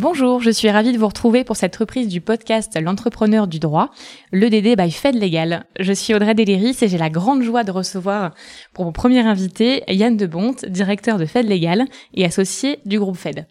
Bonjour, je suis ravie de vous retrouver pour cette reprise du podcast L'entrepreneur du droit, le DD by Fed Legal. Je suis Audrey Deliris et j'ai la grande joie de recevoir pour mon premier invité Yann Debonte, directeur de Fed Legal et associé du groupe Fed.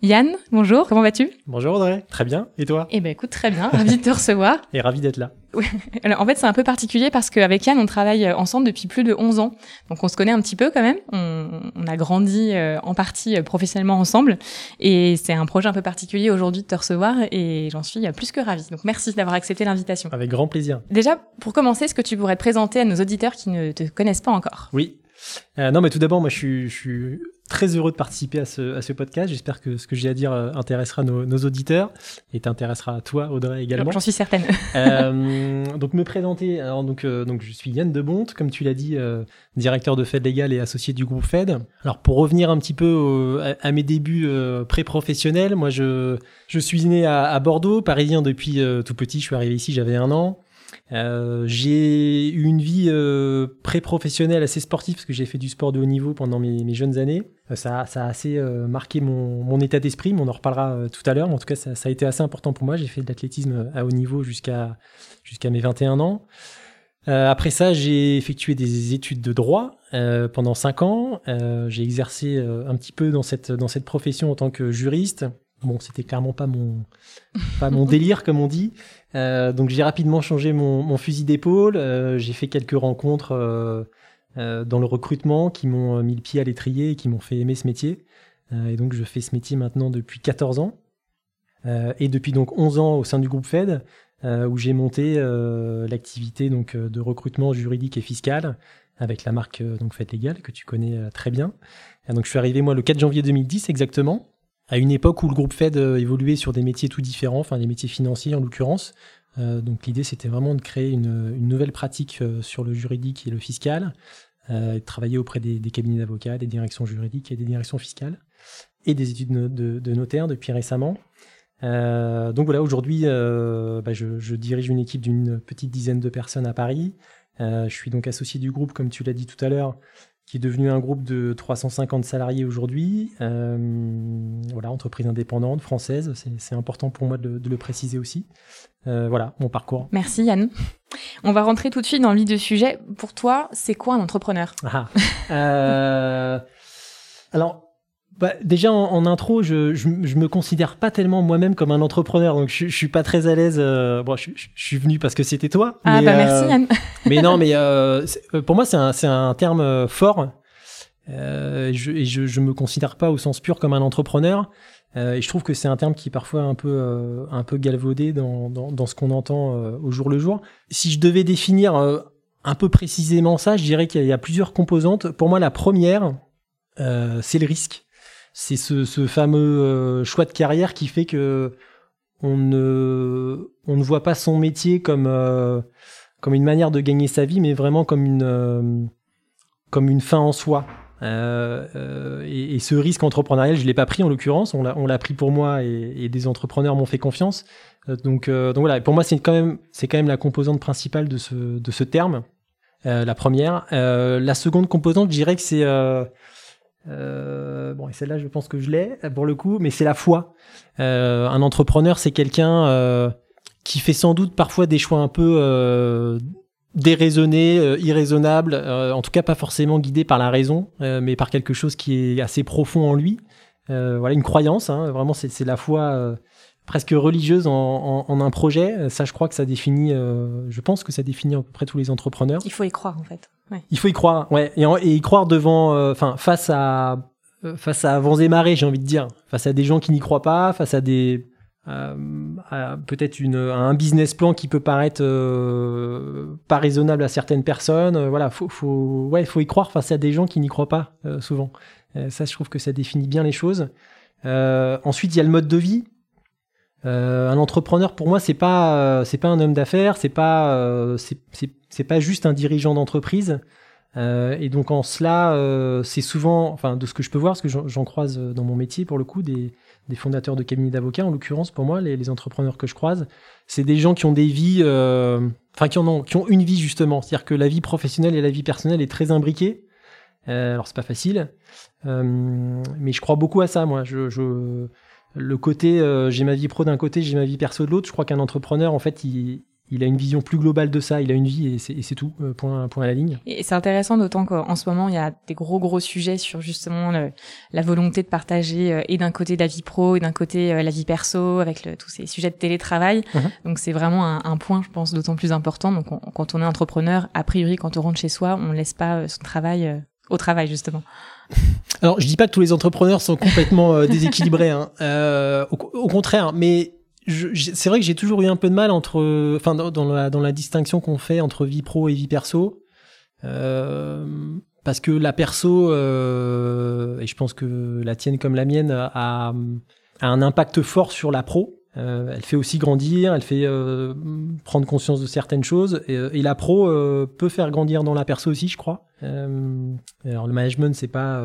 Yann, bonjour, comment vas-tu? Bonjour Audrey, très bien, et toi? Eh ben écoute, très bien, ravi de te recevoir. Et ravi d'être là. Alors, en fait, c'est un peu particulier parce qu'avec Yann, on travaille ensemble depuis plus de 11 ans. Donc, on se connaît un petit peu quand même. On, on a grandi euh, en partie euh, professionnellement ensemble. Et c'est un projet un peu particulier aujourd'hui de te recevoir et j'en suis plus que ravie. Donc, merci d'avoir accepté l'invitation. Avec grand plaisir. Déjà, pour commencer, est-ce que tu pourrais te présenter à nos auditeurs qui ne te connaissent pas encore? Oui. Euh, non, mais tout d'abord, moi, je suis, je suis très heureux de participer à ce, à ce podcast. J'espère que ce que j'ai à dire euh, intéressera nos, nos, auditeurs et t'intéressera à toi, Audrey, également. J'en suis certaine. euh, donc, me présenter. Alors, donc, euh, donc, je suis Yann Debonte, comme tu l'as dit, euh, directeur de Fed Légal et associé du groupe Fed. Alors, pour revenir un petit peu au, à, à, mes débuts euh, pré-professionnels, moi, je, je suis né à, à Bordeaux, parisien depuis tout petit. Je suis arrivé ici, j'avais un an. Euh, j'ai eu une vie euh, pré-professionnelle assez sportive parce que j'ai fait du sport de haut niveau pendant mes, jeunes années. Euh, ça, a assez marqué mon, état d'esprit, mais on en reparlera tout à l'heure. En tout cas, ça, a été assez important pour moi. J'ai fait de l'athlétisme à haut niveau jusqu'à mes 21 ans. après ça, j'ai effectué des études de droit pendant 5 ans. j'ai exercé un petit peu dans cette profession en tant que juriste. Bon, c'était clairement pas mon, pas mon délire, comme on dit. Euh, donc j'ai rapidement changé mon, mon fusil d'épaule. Euh, j'ai fait quelques rencontres euh, dans le recrutement qui m'ont mis le pied à l'étrier et qui m'ont fait aimer ce métier. et donc je fais ce métier maintenant depuis 14 ans. et depuis donc 11 ans au sein du groupe Fed, où j'ai monté l'activité donc de recrutement juridique et fiscal avec la marque donc Fed Legal que tu connais très bien. donc je suis arrivé moi le 4 janvier 2010 exactement à une époque où le groupe Fed évoluait sur des métiers tout différents, enfin des métiers financiers en l'occurrence. Euh, donc l'idée c'était vraiment de créer une, nouvelle pratique sur le juridique et le fiscal, euh, de travailler auprès des, cabinets d'avocats, des directions juridiques et des directions fiscales, et des études de, de, de notaires depuis récemment. Euh, donc voilà, aujourd'hui bah je, dirige une équipe d'une petite dizaine de personnes à Paris. je suis donc associé du groupe, comme tu l'as dit tout à l'heure, qui est devenu un groupe de 350 salariés aujourd'hui. Euh, voilà, entreprise indépendante, française, c'est important pour moi de, de le préciser aussi. Euh, voilà, mon parcours. Merci Yann. On va rentrer tout de suite dans le vif du sujet. Pour toi, c'est quoi un entrepreneur? Ah, euh, Alors, bah, déjà en, en intro, je, je, je, me considère pas tellement moi-même comme un entrepreneur, donc je, je suis pas très à l'aise. Euh, bon, je, je, suis venu parce que c'était toi. Ah mais, bah merci Yann. mais non, mais euh, pour moi c'est un, c'est un terme fort. Euh, et je, je, je me considère pas au sens pur comme un entrepreneur. Euh, et je trouve que c'est un terme qui est parfois un peu, euh, un peu galvaudé dans, dans, dans ce qu'on entend euh, au jour le jour. Si je devais définir un peu précisément ça, je dirais qu'il y a plusieurs composantes. Pour moi, la première, c'est le risque c'est ce, ce, fameux euh, choix de carrière qui fait que on ne, on ne voit pas son métier comme, euh, comme une manière de gagner sa vie, mais vraiment comme une, euh, comme une fin en soi. Et, et, ce risque entrepreneurial, je l'ai pas pris en l'occurrence, on l'a pris pour moi et, des entrepreneurs m'ont fait confiance. Donc, donc voilà, pour moi c'est quand même quand même la composante principale de ce de ce terme. la première, la seconde composante, je dirais que c'est euh, bon, et celle-là, je pense que je l'ai pour le coup, mais c'est la foi. Euh, un entrepreneur, c'est quelqu'un euh, qui fait sans doute parfois des choix un peu euh, déraisonnés, euh, irraisonnables, en tout cas pas forcément guidés par la raison, mais par quelque chose qui est assez profond en lui. voilà, une croyance. Hein, vraiment, c'est la foi presque religieuse en, en, en, un projet. Ça, je crois que ça définit. je pense que ça définit à peu près tous les entrepreneurs. Il faut y croire en fait. Ouais. Il faut y croire, ouais, et, en, et y croire devant, enfin, euh, face à euh, face à vents et marées, j'ai envie de dire, face à des gens qui n'y croient pas, face à des euh, peut-être une un business plan qui peut paraître euh, pas raisonnable à certaines personnes. Euh, voilà, faut faut ouais, faut y croire face à des gens qui n'y croient pas souvent. ça, je trouve que ça définit bien les choses. ensuite, il y a le mode de vie. Un entrepreneur, pour moi, c'est pas c'est pas un homme d'affaires, c'est pas c'est c'est pas juste un dirigeant d'entreprise. et donc en cela, c'est souvent, enfin de ce que je peux voir, parce que j'en croise dans mon métier pour le coup, des, des fondateurs de cabinets d'avocats, en l'occurrence pour moi, les, les, entrepreneurs que je croise, c'est des gens qui ont des vies, enfin qui en ont, qui ont une vie justement, c'est-à-dire que la vie professionnelle et la vie personnelle est très imbriquée. alors c'est pas facile, mais je crois beaucoup à ça, moi. Je, je le côté, euh, j'ai ma vie pro d'un côté, j'ai ma vie perso de l'autre. Je crois qu'un entrepreneur, en fait, il, il, a une vision plus globale de ça. Il a une vie et c'est tout, euh, point, point à la ligne. Et c'est intéressant, d'autant qu'en ce moment, il y a des gros, gros sujets sur justement la volonté de partager euh, et d'un côté la vie pro et d'un côté la vie perso avec le, tous ces sujets de télétravail. Mhm. Donc c'est vraiment un, un, point, je pense, d'autant plus important. Donc quand on est entrepreneur, a priori, quand on rentre chez soi, on ne laisse pas son travail au travail, justement. Alors, je dis pas que tous les entrepreneurs sont complètement euh, déséquilibrés, hein. euh, au, contraire, mais c'est vrai que j'ai toujours eu un peu de mal entre, enfin, dans, la, dans la distinction qu'on fait entre vie pro et vie perso, euh, parce que la perso, euh, et je pense que la tienne comme la mienne, a, a un impact fort sur la pro. Euh, elle fait aussi grandir, elle fait euh, prendre conscience de certaines choses. Et, et la pro euh, peut faire grandir dans la perso aussi, je crois. alors le management, c'est pas,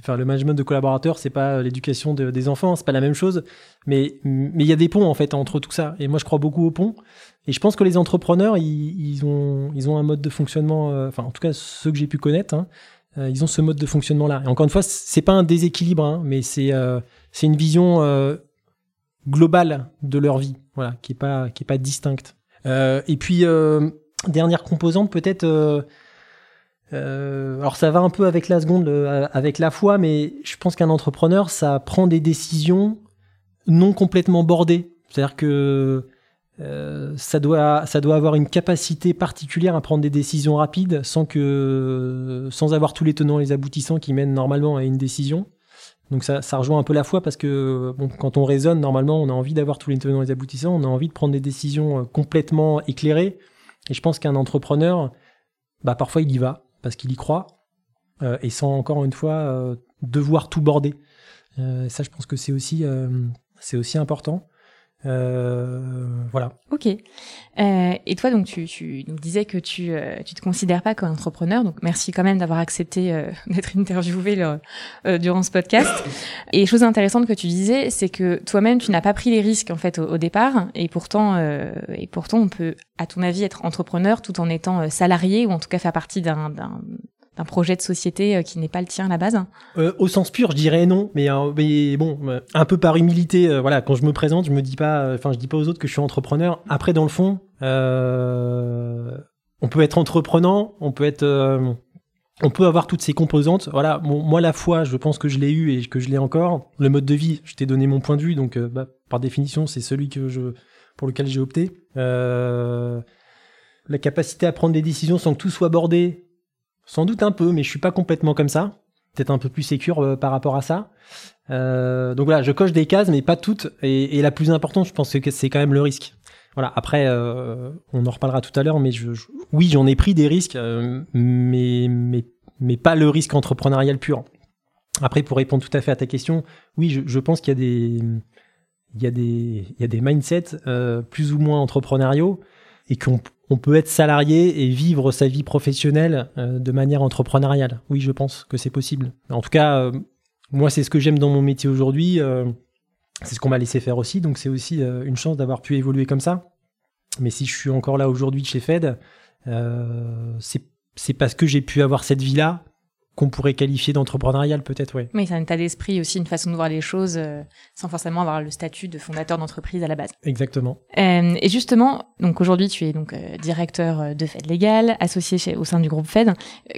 enfin le management de collaborateurs, c'est pas l'éducation de, des enfants, c'est pas la même chose. Mais mais il y a des ponts en fait entre tout ça. Et moi, je crois beaucoup aux ponts. Et je pense que les entrepreneurs, ils, ils ont ils ont un mode de fonctionnement, enfin en tout cas ceux que j'ai pu connaître, hein, ils ont ce mode de fonctionnement là. Et encore une fois, c'est pas un déséquilibre, hein, mais c'est c'est une vision globale de leur vie, voilà, qui est pas qui est pas distincte. Euh, et puis euh, dernière composante peut-être. Euh, alors ça va un peu avec la seconde, avec la foi, mais je pense qu'un entrepreneur, ça prend des décisions non complètement bordées. C'est-à-dire que ça doit ça doit avoir une capacité particulière à prendre des décisions rapides sans que sans avoir tous les tenants et les aboutissants qui mènent normalement à une décision. Donc ça, ça, rejoint un peu la foi parce que quand on raisonne, normalement, on a envie d'avoir tous les tenants et les aboutissants, on a envie de prendre des décisions euh, complètement éclairées. Et je pense qu'un entrepreneur, bah, parfois il y va parce qu'il y croit euh, et sans encore une fois euh, devoir tout border. Euh, ça, je pense que c'est aussi, c'est aussi important. Euh, voilà. Ok. Euh, et toi, donc, tu, tu disais que tu, euh, tu te considères pas comme entrepreneur, donc merci quand même d'avoir accepté euh, d'être interviewé le, durant ce podcast. Et chose intéressante que tu disais, c'est que toi-même, tu n'as pas pris les risques en fait au, au départ, et pourtant, et pourtant, on peut, à ton avis, être entrepreneur tout en étant salarié ou en tout cas faire partie d'un d'un projet de société euh, qui n'est pas le tien à la base euh, Au sens pur, je dirais non, mais, euh, bon, un peu par humilité, voilà, quand je me présente, je me dis pas, enfin, je dis pas aux autres que je suis entrepreneur. Après, dans le fond, on peut être entreprenant, on peut être, on peut avoir toutes ces composantes. Voilà, moi la foi, je pense que je l'ai eu et que je l'ai encore. Le mode de vie, je t'ai donné mon point de vue, donc bah, par définition, c'est celui que je, pour lequel j'ai opté. la capacité à prendre des décisions sans que tout soit bordé, sans doute un peu, mais je suis pas complètement comme ça. Peut-être un peu plus sécure euh, par rapport à ça. Euh, donc voilà, je coche des cases, mais pas toutes. Et, la plus importante, je pense que c'est quand même le risque. Voilà. Après, euh, on en reparlera tout à l'heure, mais oui, j'en ai pris des risques, mais, pas le risque entrepreneurial pur. Après, pour répondre tout à fait à ta question, oui, je, pense qu'il y a des mindsets plus ou moins entrepreneuriaux et qu'on on peut être salarié et vivre sa vie professionnelle euh, de manière entrepreneuriale. Oui, je pense que c'est possible. En tout cas, euh, moi, c'est ce que j'aime dans mon métier aujourd'hui. Euh, c'est ce qu'on m'a laissé faire aussi. Donc, c'est aussi une chance d'avoir pu évoluer comme ça. Mais si je suis encore là aujourd'hui chez Fed, c'est parce que j'ai pu avoir cette vie-là qu'on pourrait qualifier d'entrepreneurial peut-être, oui. Oui, c'est un état d'esprit aussi, une façon de voir les choses, euh, sans forcément avoir le statut de fondateur d'entreprise à la base. Exactement. Euh, et justement, donc aujourd'hui, tu es donc euh, directeur de Fed Légal, associé chez, au sein du groupe Fed.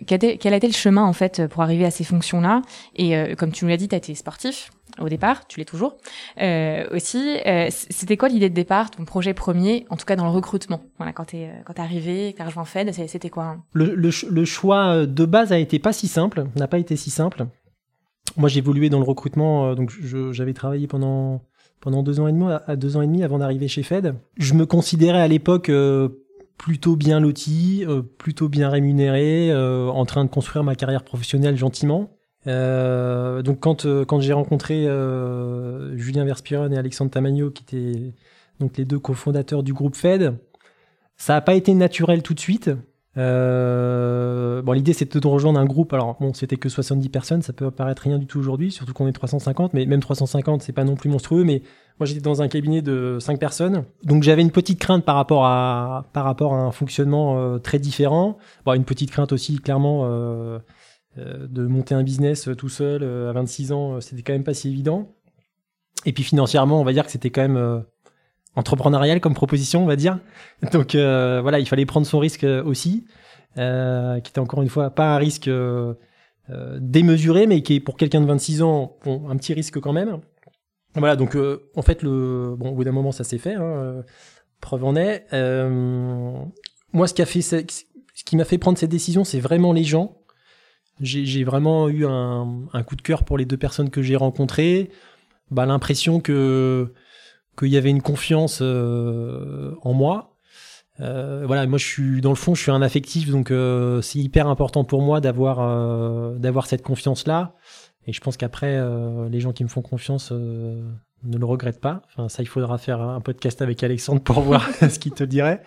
Quel a, été, quel a été le chemin en fait pour arriver à ces fonctions-là? Et comme tu nous l'as dit, tu as été sportif au départ, tu l'es toujours. Euh, aussi, euh, c'était quoi l'idée de départ, ton projet premier, en tout cas dans le recrutement? Voilà, quand t'es quand t'es arrivé, t'as rejoint Fed, c'était quoi? Le, choix euh, de base a été pas si simple, n'a pas été si simple. Moi, j'ai évolué dans le recrutement, euh, donc j'avais travaillé pendant pendant deux ans et demi, à deux ans et demi avant d'arriver chez Fed. Je me considérais à l'époque plutôt bien loti, plutôt bien rémunéré, en train de construire ma carrière professionnelle gentiment. Euh, donc quand, euh, quand j'ai rencontré euh, Julien Verspiron et Alexandre Tamagno, qui étaient donc les deux cofondateurs du groupe Fed, ça n'a pas été naturel tout de suite. Euh, bon, l'idée c'était de rejoindre un groupe. Alors bon, c'était que 70 personnes, ça peut paraître rien du tout aujourd'hui, surtout qu'on est 350, mais même 350, c'est pas non plus monstrueux. Mais moi, j'étais dans un cabinet de 5 personnes, donc j'avais une petite crainte par rapport à par rapport à un fonctionnement euh, très différent. Bon, une petite crainte aussi, clairement, euh, de monter un business tout seul à 26 ans, c'était quand même pas si évident. Et puis financièrement, on va dire que c'était quand même entrepreneurial comme proposition, on va dire. Donc euh, voilà, il fallait prendre son risque euh, aussi, euh, qui était encore une fois pas un risque euh, euh démesuré, mais qui est pour quelqu'un de 26 ans, un petit risque quand même. Voilà, donc en fait, le, bon, au bout d'un moment, ça s'est fait. Hein, preuve en est. moi, ce qui a fait, ce qui m'a fait prendre cette décision, c'est vraiment les gens. J'ai vraiment eu un, un, coup de cœur pour les deux personnes que j'ai rencontrées. Bah, l'impression que qu'il y avait une confiance euh, en moi. Euh, voilà, moi je suis dans le fond, je suis un affectif, donc euh, c'est hyper important pour moi d'avoir euh, d'avoir cette confiance là. Et je pense qu'après, euh, les gens qui me font confiance ne le regrettent pas. Enfin, ça, il faudra faire un podcast avec Alexandre pour voir ce qu'il te dirait.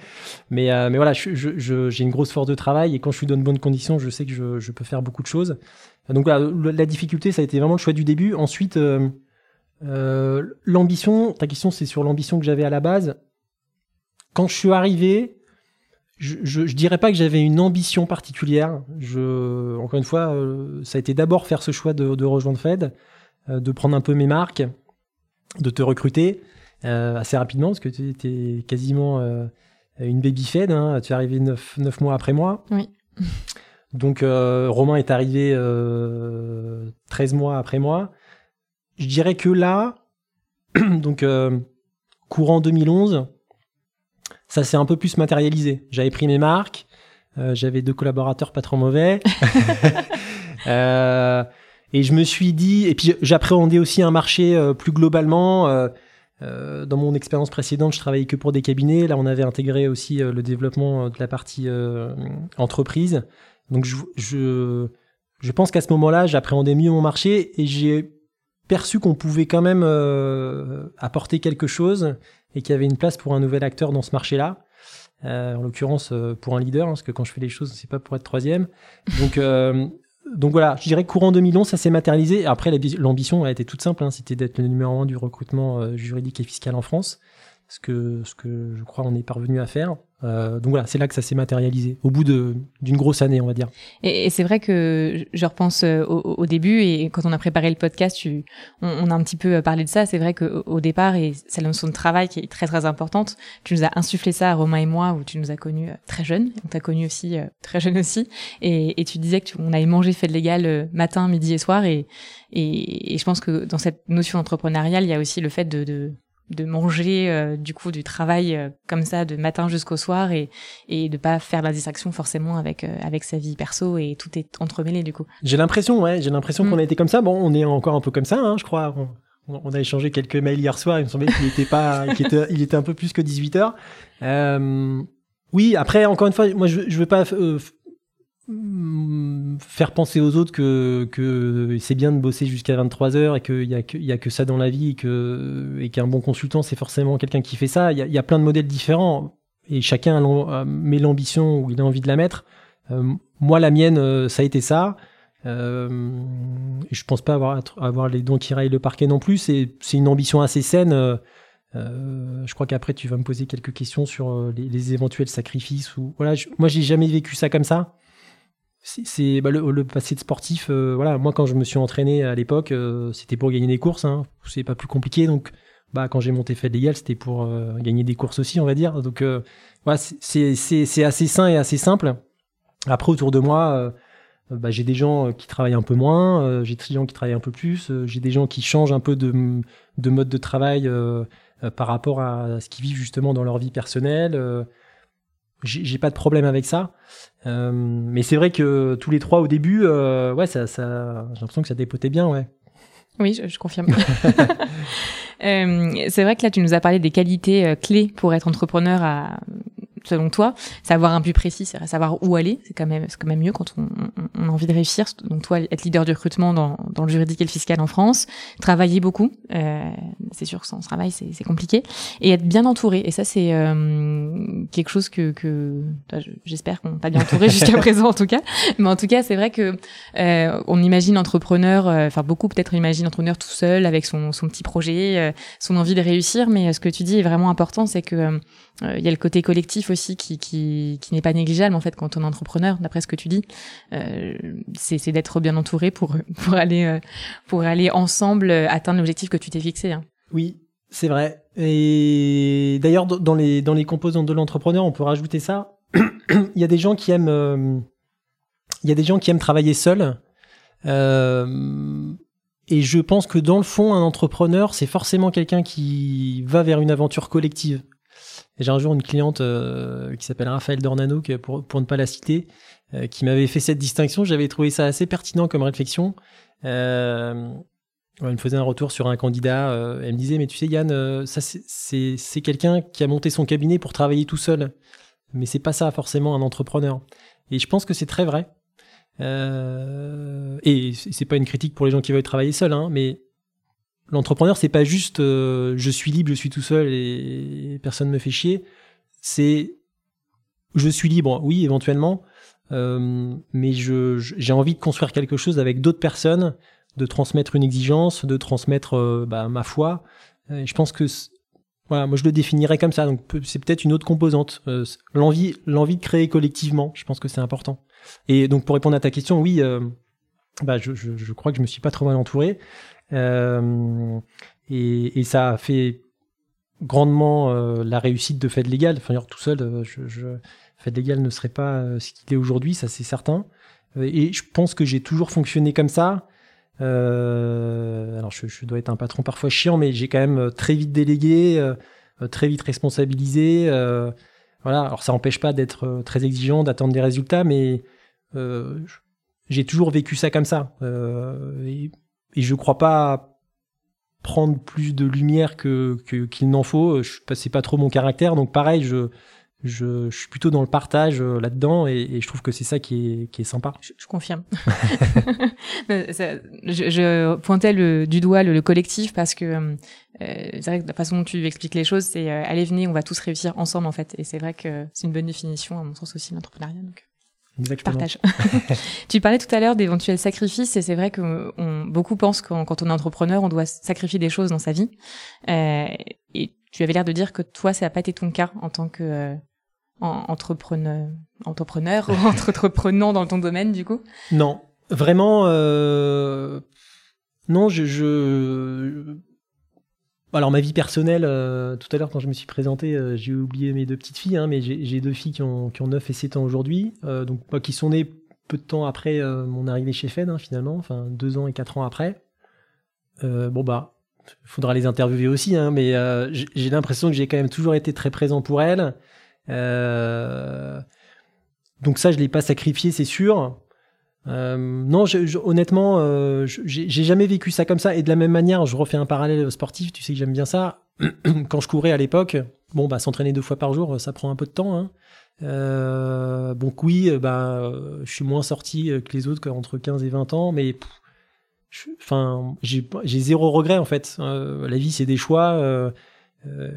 Mais mais voilà, j'ai une grosse force de travail et quand je suis dans de bonnes conditions, je sais que je, peux faire beaucoup de choses. Donc la, la difficulté, ça a été vraiment le choix du début. Ensuite. Euh, l'ambition, ta question c'est sur l'ambition que j'avais à la base. Quand je suis arrivé, je, je, dirais pas que j'avais une ambition particulière. Je, encore une fois, euh, ça a été d'abord faire ce choix de, rejoindre Fed, euh, de prendre un peu mes marques, de te recruter euh, assez rapidement parce que tu étais quasiment une baby Fed. Hein, tu es arrivé neuf, neuf mois après moi. Oui. Donc Romain est arrivé 13 mois après moi je dirais que là, donc euh, courant 2011, ça s'est un peu plus matérialisé. J'avais pris mes marques, euh, j'avais deux collaborateurs pas trop mauvais. euh, et je me suis dit, et puis j'appréhendais aussi un marché euh, plus globalement. Euh, dans mon expérience précédente, je travaillais que pour des cabinets. Là, on avait intégré aussi le développement de la partie entreprise. Donc, je, je, je pense qu'à ce moment-là, j'appréhendais mieux mon marché et j'ai perçu qu'on pouvait quand même euh, apporter quelque chose et qu'il y avait une place pour un nouvel acteur dans ce marché-là. Euh, en l'occurrence euh, pour un leader, hein, parce que quand je fais les choses, c'est pas pour être troisième. Donc, euh, donc voilà, je dirais courant 2011, ça s'est matérialisé. Après, l'ambition a été toute simple, hein, c'était d'être le numéro un du recrutement euh, juridique et fiscal en France, ce que, ce que je crois on est parvenu à faire. Euh, donc voilà, c'est là que ça s'est matérialisé, au bout d'une grosse année, on va dire. Et, et c'est vrai que je repense euh, au, au, début, et quand on a préparé le podcast, tu, on, on, a un petit peu euh, parlé de ça. C'est vrai qu'au au départ, et c'est la notion de travail qui est très très importante, tu nous as insufflé ça, Romain et moi, où tu nous as connus très jeunes, on t'a connus aussi très jeunes aussi, et, et tu disais que tu, on avait mangé fait de légal matin, midi et soir, et, et, et je pense que dans cette notion entrepreneuriale, il y a aussi le fait de, de de manger euh, du coup du travail euh, comme ça de matin jusqu'au soir et et de pas faire la distraction forcément avec euh, avec sa vie perso et tout est entremêlé du coup. J'ai l'impression ouais, j'ai l'impression mm. qu'on a été comme ça. Bon, on est encore un peu comme ça hein, je crois. On, on, a échangé quelques mails hier soir, il me semblait qu'il était pas qu'il était il était un peu plus que 18 heures. oui, après encore une fois, moi je je veux pas faire penser aux autres que, c'est bien de bosser jusqu'à 23 heures et qu'il y a que, a que ça dans la vie et qu'un bon consultant, c'est forcément quelqu'un qui fait ça. Il y, a, plein de modèles différents et chacun met l'ambition où il a envie de la mettre. Euh, moi, la mienne, euh, ça a été ça. Euh, je pense pas avoir, les dons qui raillent le parquet non plus. C'est, une ambition assez saine. Euh, je crois qu'après tu vas me poser quelques questions sur les, les éventuels sacrifices ou voilà. Je, moi, j'ai jamais vécu ça comme ça c'est bah, le, passé de sportif. Euh, voilà, moi quand je me suis entraîné à l'époque, euh, c'était pour gagner des courses. Hein, c'est pas plus compliqué. Donc, bah quand j'ai monté fait légal, c'était pour euh, gagner des courses aussi, on va dire. Donc, voilà, c'est c'est assez sain et assez simple. Après, autour de moi, bah, j'ai des gens qui travaillent un peu moins, j'ai des gens qui travaillent un peu plus, j'ai des gens qui changent un peu de, de mode de travail par rapport à ce qu'ils vivent justement dans leur vie personnelle j'ai pas de problème avec ça. Euh, mais c'est vrai que tous les trois au début, euh, ouais, ça, ça, j'ai l'impression que ça dépotait bien, ouais. Oui, je, je confirme. euh, c'est vrai que là, tu nous as parlé des qualités euh, clés pour être entrepreneur à selon toi Savoir un but précis, c'est savoir où aller. C'est quand même, c'est quand même mieux quand on, on, a envie de réussir. Donc toi, être leader du recrutement dans, dans le juridique et le fiscal en France, travailler beaucoup. Euh, c'est sûr que sans travail, c'est, c'est compliqué. Et être bien entouré. Et ça, c'est euh, quelque chose que, que j'espère qu'on t'a bien entouré jusqu'à présent en tout cas. Mais en tout cas, c'est vrai que euh, on imagine entrepreneur, enfin beaucoup peut-être imagine entrepreneur tout seul avec son, son petit projet, son envie de réussir. Mais ce que tu dis est vraiment important, c'est que il y a le côté collectif aussi qui, n'est pas négligeable en fait quand on est entrepreneur, d'après ce que tu dis. c'est, c'est d'être bien entouré pour pour aller pour aller ensemble atteindre l'objectif que tu t'es fixé. Hein. Oui, c'est vrai. Et d'ailleurs, dans les, dans les composantes de l'entrepreneur, on peut rajouter ça. il y a des gens qui aiment, euh, il y a des gens qui aiment travailler seuls. Euh, et je pense que dans le fond, un entrepreneur, c'est forcément quelqu'un qui va vers une aventure collective. J'ai un jour une cliente euh, qui s'appelle Raphaël Dornano, pour, ne pas la citer, qui m'avait fait cette distinction. J'avais trouvé ça assez pertinent comme réflexion. Elle me faisait un retour sur un candidat. Euh, elle me disait, mais tu sais, Yann, euh, ça c'est quelqu'un qui a monté son cabinet pour travailler tout seul. Mais c'est pas ça forcément un entrepreneur. Et je pense que c'est très vrai. Euh, et c'est pas une critique pour les gens qui veulent travailler seuls, hein, mais l'entrepreneur, c'est pas juste je suis libre, je suis tout seul et, personne me fait chier. C'est je suis libre, oui, éventuellement, mais j'ai envie de construire quelque chose avec d'autres personnes de transmettre une exigence, de transmettre euh, bah, ma foi. Je pense que voilà, moi je le définirais comme ça. Donc c'est peut-être une autre composante, euh, l'envie, l'envie de créer collectivement. Je pense que c'est important. Et donc pour répondre à ta question, oui, euh, bah, je, je, crois que je me suis pas trop mal entouré, euh, et, et, ça a fait grandement la réussite de Fed Légal. Enfin, tout seul, je, je, Fed Légal ne serait pas ce qu'il est aujourd'hui, ça c'est certain. Et je pense que j'ai toujours fonctionné comme ça. Euh, alors je, je, dois être un patron parfois chiant, mais j'ai quand même euh, très vite délégué, euh, très vite responsabilisé. voilà. Alors ça n'empêche pas d'être très exigeant, d'attendre des résultats, mais j'ai toujours vécu ça comme ça. et, et je crois pas prendre plus de lumière que qu'il n'en faut. Je c'est pas trop mon caractère, donc pareil, je je, je, suis plutôt dans le partage euh, là-dedans et, je trouve que c'est ça qui est, qui est sympa. Je, confirme. je, je, pointais le, du doigt le, collectif parce que euh, c'est vrai que la façon dont tu expliques les choses, c'est euh, allez venez, on va tous réussir ensemble en fait. Et c'est vrai que c'est une bonne définition à mon sens aussi l'entrepreneuriat. Donc. Exactement. Partage. tu parlais tout à l'heure d'éventuels sacrifices et c'est vrai que on, beaucoup pensent qu'en quand on est entrepreneur, on doit sacrifier des choses dans sa vie. Euh, et tu avais l'air de dire que toi, ça n'a pas été ton cas en tant que euh, entrepreneur, entrepreneur ou entreprenant dans ton domaine du coup? Non, vraiment, euh... non, je, je, Alors ma vie personnelle, euh, tout à l'heure quand je me suis présenté, euh, j'ai oublié mes deux petites filles, hein, mais j'ai deux filles qui ont, qui ont 9 et 7 ans aujourd'hui, euh, donc qui sont nées peu de temps après mon arrivée chez Fed hein, finalement, enfin deux ans et quatre ans après. bon bah, faudra les interviewer aussi, hein, mais j'ai l'impression que j'ai quand même toujours été très présent pour elles. Donc ça, je l'ai pas sacrifié, c'est sûr. Euh, non, je, honnêtement, euh, j'ai jamais vécu ça comme ça. Et de la même manière, je refais un parallèle sportif. Tu sais que j'aime bien ça. Quand je courais à l'époque, bon, bah, s'entraîner deux fois par jour, ça prend un peu de temps. Hein. Euh, donc oui, bah, je suis moins sorti que les autres entre 15 et 20 ans, mais enfin, j'ai zéro regret en fait. la vie, c'est des choix.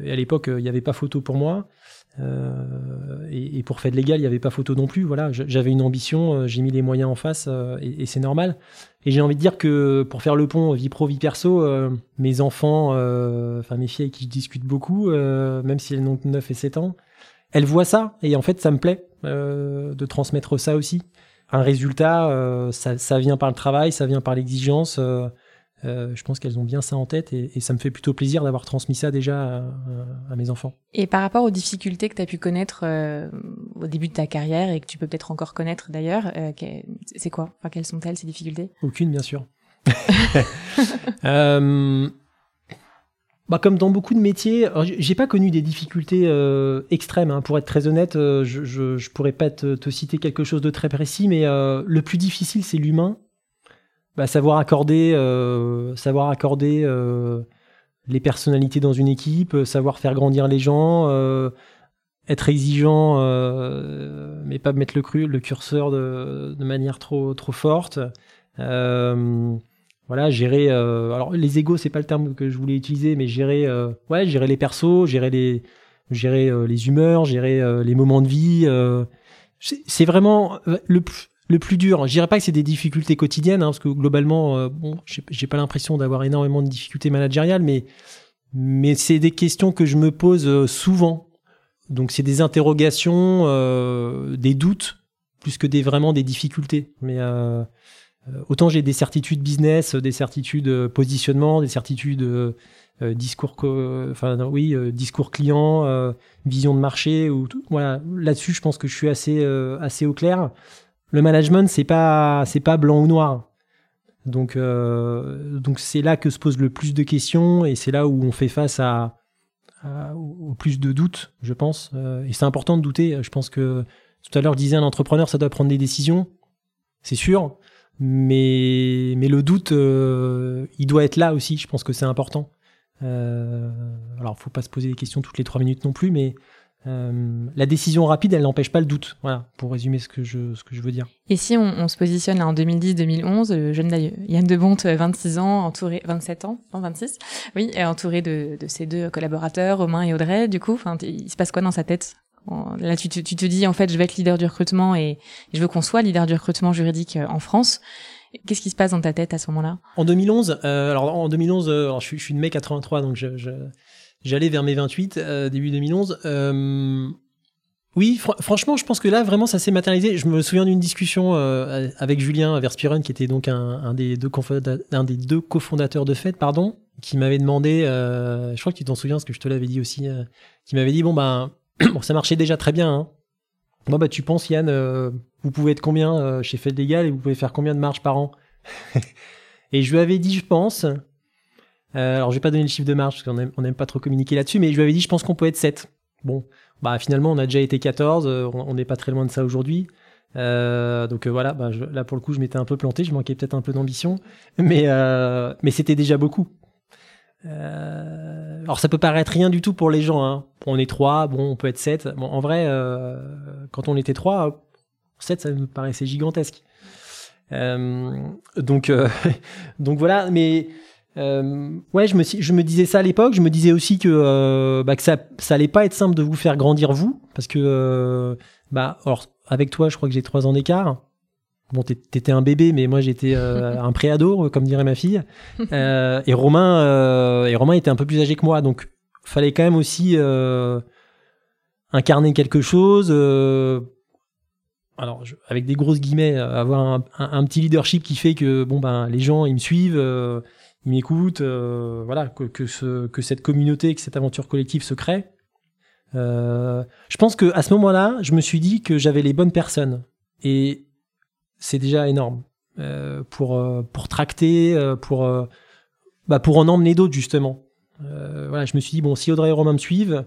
et à l'époque, il n'y avait pas photo pour moi. Euh, et, pour de Légal, il n'y avait pas photo non plus. Voilà, j'avais une ambition, euh, j'ai mis les moyens en face euh, et, c'est normal. Et j'ai envie de dire que pour faire le pont vie pro vie perso, mes enfants, enfin mes filles avec qui je discute beaucoup, même si elles n'ont que 9 et 7 ans, elles voient ça et en fait ça me plaît de transmettre ça aussi. Un résultat, ça, vient par le travail, ça vient par l'exigence. Euh, je pense qu'elles ont bien ça en tête et, ça me fait plutôt plaisir d'avoir transmis ça déjà à, mes enfants. Et par rapport aux difficultés que tu as pu connaître euh, au début de ta carrière et que tu peux peut-être encore connaître d'ailleurs, euh, c'est quoi? Enfin, Quelles sont-elles ces difficultés? Aucune, bien sûr. bah, comme dans beaucoup de métiers, j'ai pas connu des difficultés extrêmes. Hein. Pour être très honnête, je, je, je, pourrais pas te, te, citer quelque chose de très précis, mais le plus difficile, c'est l'humain bah, savoir accorder, euh, savoir accorder euh, les personnalités dans une équipe, euh, savoir faire grandir les gens, être exigeant, mais pas mettre le, cru, le curseur de, de manière trop, trop forte. voilà, gérer. alors, les égos, c'est pas le terme que je voulais utiliser, mais gérer, ouais, gérer les persos, gérer les, gérer les humeurs, gérer les moments de vie. c'est vraiment le plus le plus dur, je dirais pas que c'est des difficultés quotidiennes, hein, parce que globalement, euh, bon, j'ai pas l'impression d'avoir énormément de difficultés managériales, mais, mais c'est des questions que je me pose euh, souvent. Donc c'est des interrogations, euh, des doutes, plus que des vraiment des difficultés. Mais autant j'ai des certitudes business, des certitudes positionnement, des certitudes discours, enfin oui, discours client, vision de marché ou tout. Voilà, là-dessus, je pense que je suis assez assez au clair le management c'est pas pas blanc ou noir. Donc euh, donc c'est là que se posent le plus de questions et c'est là où on fait face à, au plus de doutes, je pense. Euh, et c'est important de douter. Je pense que tout à l'heure disait un entrepreneur, ça doit prendre des décisions, c'est sûr. Mais mais le doute, euh, il doit être là aussi. Je pense que c'est important. Euh, alors, faut pas se poser des questions toutes les trois minutes non plus, mais euh, la décision rapide, elle n'empêche pas le doute. Voilà, pour résumer ce que je, ce que je veux dire. Et si on, se positionne en 2010-2011, le jeune Yann de Bonte, 26 ans, entouré, 27 ans, non 26, oui, entouré de, de ses deux collaborateurs, Romain et Audrey, du coup, il se passe quoi dans sa tête? Là, tu, tu, te dis, en fait, je vais être leader du recrutement et je veux qu'on soit leader du recrutement juridique euh, en France. Qu'est-ce qui se passe dans ta tête à ce moment-là? En 2011, euh, alors en 2011, alors je, suis, je suis de mai 83, donc je, je J'allais vers mes 28, euh, début 2011. Euh, oui, franchement, je pense que là, vraiment, ça s'est matérialisé. Je me souviens d'une discussion euh, avec Julien Verspiron, qui était donc un, un des deux cofondateurs de Fed, pardon, qui m'avait demandé, je crois que tu t'en souviens, parce que je te l'avais dit aussi, qui m'avait dit, bon, ben, ça marchait déjà très bien. Hein. Bon, bah, tu penses, Yann, vous pouvez être combien chez Fed Legal et vous pouvez faire combien de marge par an? Et je lui avais dit, je pense, euh, alors, je vais pas donner le chiffre de marge parce qu'on aime, on aime pas trop communiquer là-dessus, mais je lui avais dit, je pense qu'on peut être 7. Bon, bah finalement, on a déjà été 14, euh, on n'est pas très loin de ça aujourd'hui. Euh, donc euh, voilà, bah, je, là pour le coup, je m'étais un peu planté, je manquais peut-être un peu d'ambition, mais euh, mais c'était déjà beaucoup. Euh, alors ça peut paraître rien du tout pour les gens. Hein. On est 3, bon, on peut être 7. Bon, en vrai, quand on était 3, 7, ça me paraissait gigantesque. donc donc voilà, mais euh, ouais, je me, je me disais ça à l'époque. Je me disais aussi que, euh, bah, que ça, ça allait pas être simple de vous faire grandir vous, parce que, euh, bah, alors avec toi, je crois que j'ai trois ans d'écart. Bon, t'étais un bébé, mais moi j'étais euh, un préado, comme dirait ma fille. Et Romain, et Romain était un peu plus âgé que moi, donc fallait quand même aussi incarner quelque chose. alors, avec des grosses guillemets, avoir un, un, petit leadership qui fait que bon ben les gens ils me suivent ils m'écoutent, euh, voilà, que, que, ce, que cette communauté, que cette aventure collective se crée. Euh, je pense que à ce moment-là, je me suis dit que j'avais les bonnes personnes et c'est déjà énorme euh, pour pour tracter, pour bah, pour en emmener d'autres justement. voilà, je me suis dit bon, si Audrey et Romain me suivent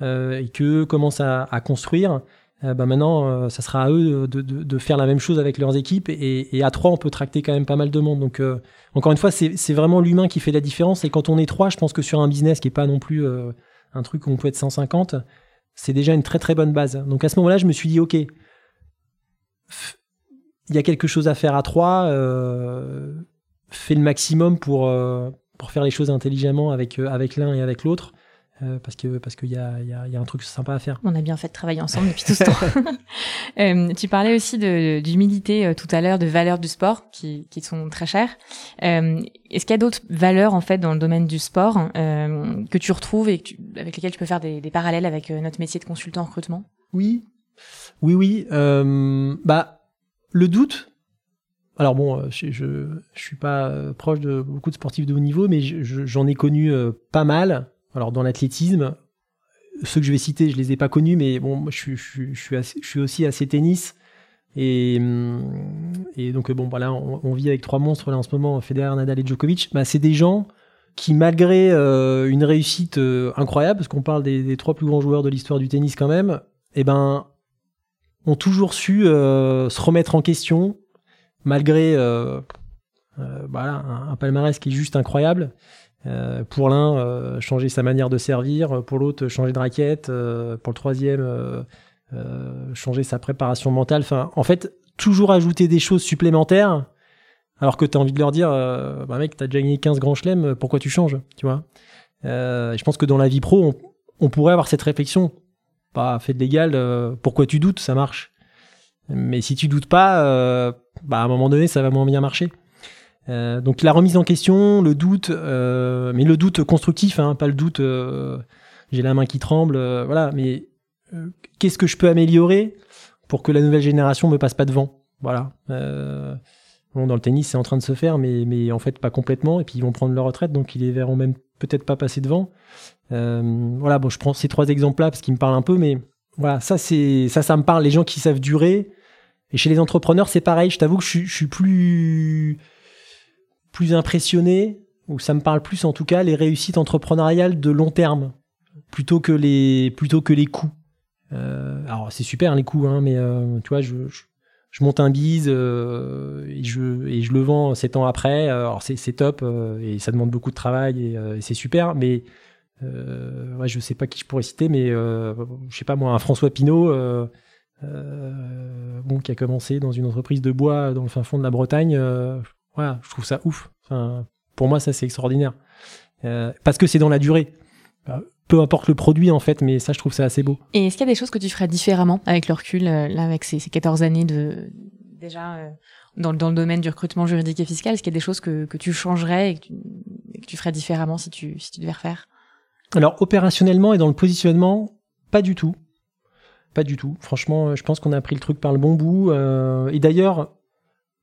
et que commencent à construire, euh, bah maintenant, euh, ça sera à eux de, de, faire la même chose avec leurs équipes. Et, et, à trois, on peut tracter quand même pas mal de monde. Donc, euh, encore une fois, c'est vraiment l'humain qui fait la différence. Et quand on est trois, je pense que sur un business qui est pas non plus un truc où on peut être 150, c'est déjà une très très bonne base. Donc à ce moment-là, je me suis dit, ok, il y a quelque chose à faire à trois. fais le maximum pour pour faire les choses intelligemment avec avec l'un et avec l'autre. Euh, parce que parce qu'il y a, y, a, y a un truc sympa à faire. On a bien fait de travailler ensemble depuis tout ce temps. euh, tu parlais aussi d'humilité euh, tout à l'heure, de valeurs du sport qui, qui sont très chères. Est-ce qu'il y a d'autres valeurs en fait dans le domaine du sport que tu retrouves et avec lesquelles tu peux faire des, des parallèles avec notre métier de consultant en recrutement? Oui, oui, oui. bah le doute. Alors bon, je, je, je suis pas proche de beaucoup de sportifs de haut niveau, mais j'en ai connu pas mal alors dans l'athlétisme, ceux que je vais citer, je les ai pas connus, mais bon, je, suis, aussi assez tennis. Et, et donc bon, voilà, on, vit avec trois monstres là en ce moment, Federer, Nadal et Djokovic. Bah, c'est des gens qui, malgré euh, une réussite euh, incroyable, parce qu'on parle des, trois plus grands joueurs de l'histoire du tennis quand même, eh ben, ont toujours su euh, se remettre en question, malgré voilà, un, palmarès qui est juste incroyable. pour l'un, changer sa manière de servir, pour l'autre, changer de raquette, pour le troisième, changer sa préparation mentale. En fait, toujours ajouter des choses supplémentaires, alors que tu as envie de leur dire, bah mec, t'as déjà gagné 15 grands chelems, pourquoi tu changes, tu vois? Je pense que dans la vie pro, on, pourrait avoir cette réflexion. Pas fait de légal, pourquoi tu doutes, ça marche. Mais si tu doutes pas, euh, bah à un moment donné, ça va moins bien marcher. Euh, donc la remise en question, le doute, euh, mais le doute constructif, hein, pas le doute j'ai la main qui tremble, voilà. Mais qu'est-ce que je peux améliorer pour que la nouvelle génération me passe pas devant? Voilà. bon, dans le tennis, c'est en train de se faire, mais, mais en fait pas complètement. Et puis ils vont prendre leur retraite, donc ils les verront même peut-être pas passer devant. voilà. Bon, je prends ces trois exemples-là parce qu'ils me parlent un peu, mais voilà, ça c'est ça, ça me parle. Les gens qui savent durer, et chez les entrepreneurs, c'est pareil. Je t'avoue que je, suis plus, plus impressionné, ou ça me parle plus en tout cas, les réussites entrepreneuriales de long terme, plutôt que les, plutôt que les coûts. Euh, alors c'est super les coûts, hein, mais euh, tu vois, je, je, monte un bise euh, et, je, et je le vends sept ans après. Alors c'est, top et ça demande beaucoup de travail et, c'est super, mais ouais, je sais pas qui je pourrais citer, mais je sais pas moi, un François Pinault bon, qui a commencé dans une entreprise de bois dans le fin fond de la Bretagne. Euh, voilà, je trouve ça ouf. Enfin, pour moi, ça c'est extraordinaire. Euh, parce que c'est dans la durée. Peu importe le produit en fait, mais ça je trouve ça assez beau. Et est-ce qu'il y a des choses que tu ferais différemment avec le recul, là avec ces, ces 14 années de déjà dans, dans, le domaine du recrutement juridique et fiscal Est-ce qu'il y a des choses que, que tu changerais et que tu, que tu, ferais différemment si tu, si tu devais refaire? Alors opérationnellement et dans le positionnement, pas du tout. Pas du tout. Franchement, je pense qu'on a pris le truc par le bon bout. Euh, et d'ailleurs,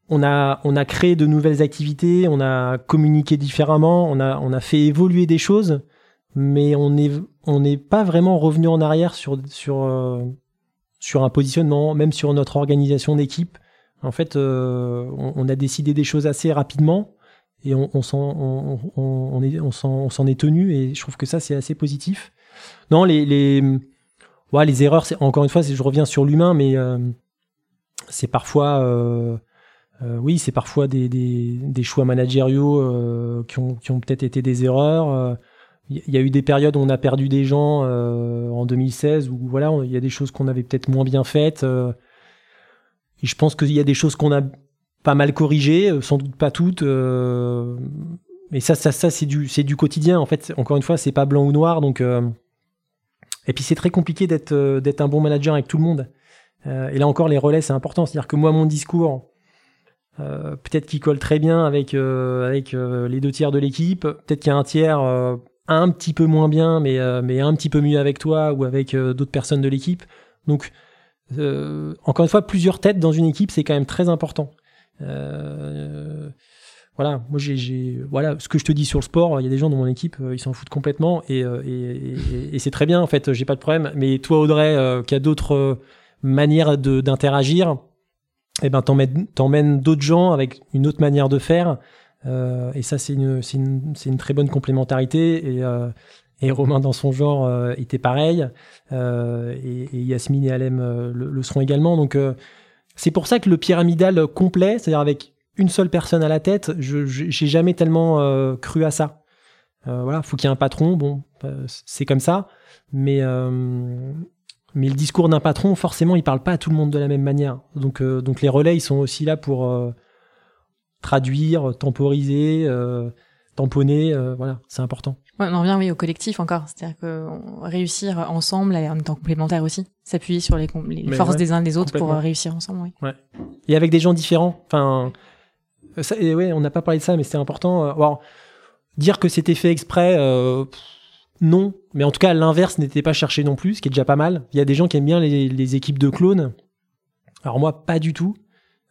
on a, on a créé de nouvelles activités, on a communiqué différemment, on a, on a fait évoluer des choses, mais on n'est on n'est pas vraiment revenu en arrière sur, sur, euh, sur un positionnement, même sur notre organisation d'équipe. En fait, euh, on, a décidé des choses assez rapidement et on, s'en on, est, on est tenu et je trouve que ça, c'est assez positif. Non, les, les ouais, les erreurs, encore une fois, je reviens sur l'humain, mais euh, c'est parfois, euh, euh, oui, c'est parfois des, des, des, choix managériaux qui ont, qui ont peut-être été des erreurs. Il y a eu des périodes où on a perdu des gens en 2016 où voilà, il y a des choses qu'on avait peut-être moins bien faites. et je pense qu'il y a des choses qu'on a pas mal corrigées, sans doute pas toutes. mais ça, ça, ça c'est du, c'est du quotidien. En fait, encore une fois, c'est pas blanc ou noir, donc et puis c'est très compliqué d'être euh, d'être un bon manager avec tout le monde. Euh, et là encore, les relais, c'est important. C'est-à-dire que moi, mon discours, euh, peut-être qu'il colle très bien avec, avec les deux tiers de l'équipe. Peut-être qu'il y a un tiers un petit peu moins bien, mais, mais un petit peu mieux avec toi ou avec d'autres personnes de l'équipe. Donc, encore une fois, plusieurs têtes dans une équipe, c'est quand même très important. Euh, voilà, moi j'ai, voilà, ce que je te dis sur le sport, il y a des gens dans mon équipe, euh, ils s'en foutent complètement euh, et, et, c'est très bien en fait, j'ai pas de problème. Mais toi Audrey, euh, qui a d'autres manières de, d'interagir, eh ben t'emmènes, d'autres gens avec une autre manière de faire. et ça c'est une, une, une très bonne complémentarité et, et Romain dans son genre était pareil et, Yasmine et Alem le, le, seront également. Donc c'est pour ça que le pyramidal complet, c'est-à-dire avec une seule personne à la tête, je j'ai jamais tellement euh, cru à ça. Euh, voilà, faut qu'il y ait un patron, bon, euh, c'est comme ça, mais euh, mais le discours d'un patron, forcément, il parle pas à tout le monde de la même manière. Donc donc les relais, ils sont aussi là pour traduire, temporiser, tamponner, voilà, c'est important. Ouais, on revient oui au collectif encore, c'est-à-dire que réussir ensemble en étant complémentaire aussi, s'appuyer sur les, les forces des uns des autres pour réussir ensemble. Oui. Ouais. Et avec des gens différents. Enfin, euh, et ouais, on n'a pas parlé de ça, mais c'est important. Euh, dire que c'était fait exprès, euh, non. Mais en tout cas, l'inverse n'était pas cherché non plus, ce qui est déjà pas mal. Il y a des gens qui aiment bien les, équipes de clones. Alors moi, pas du tout.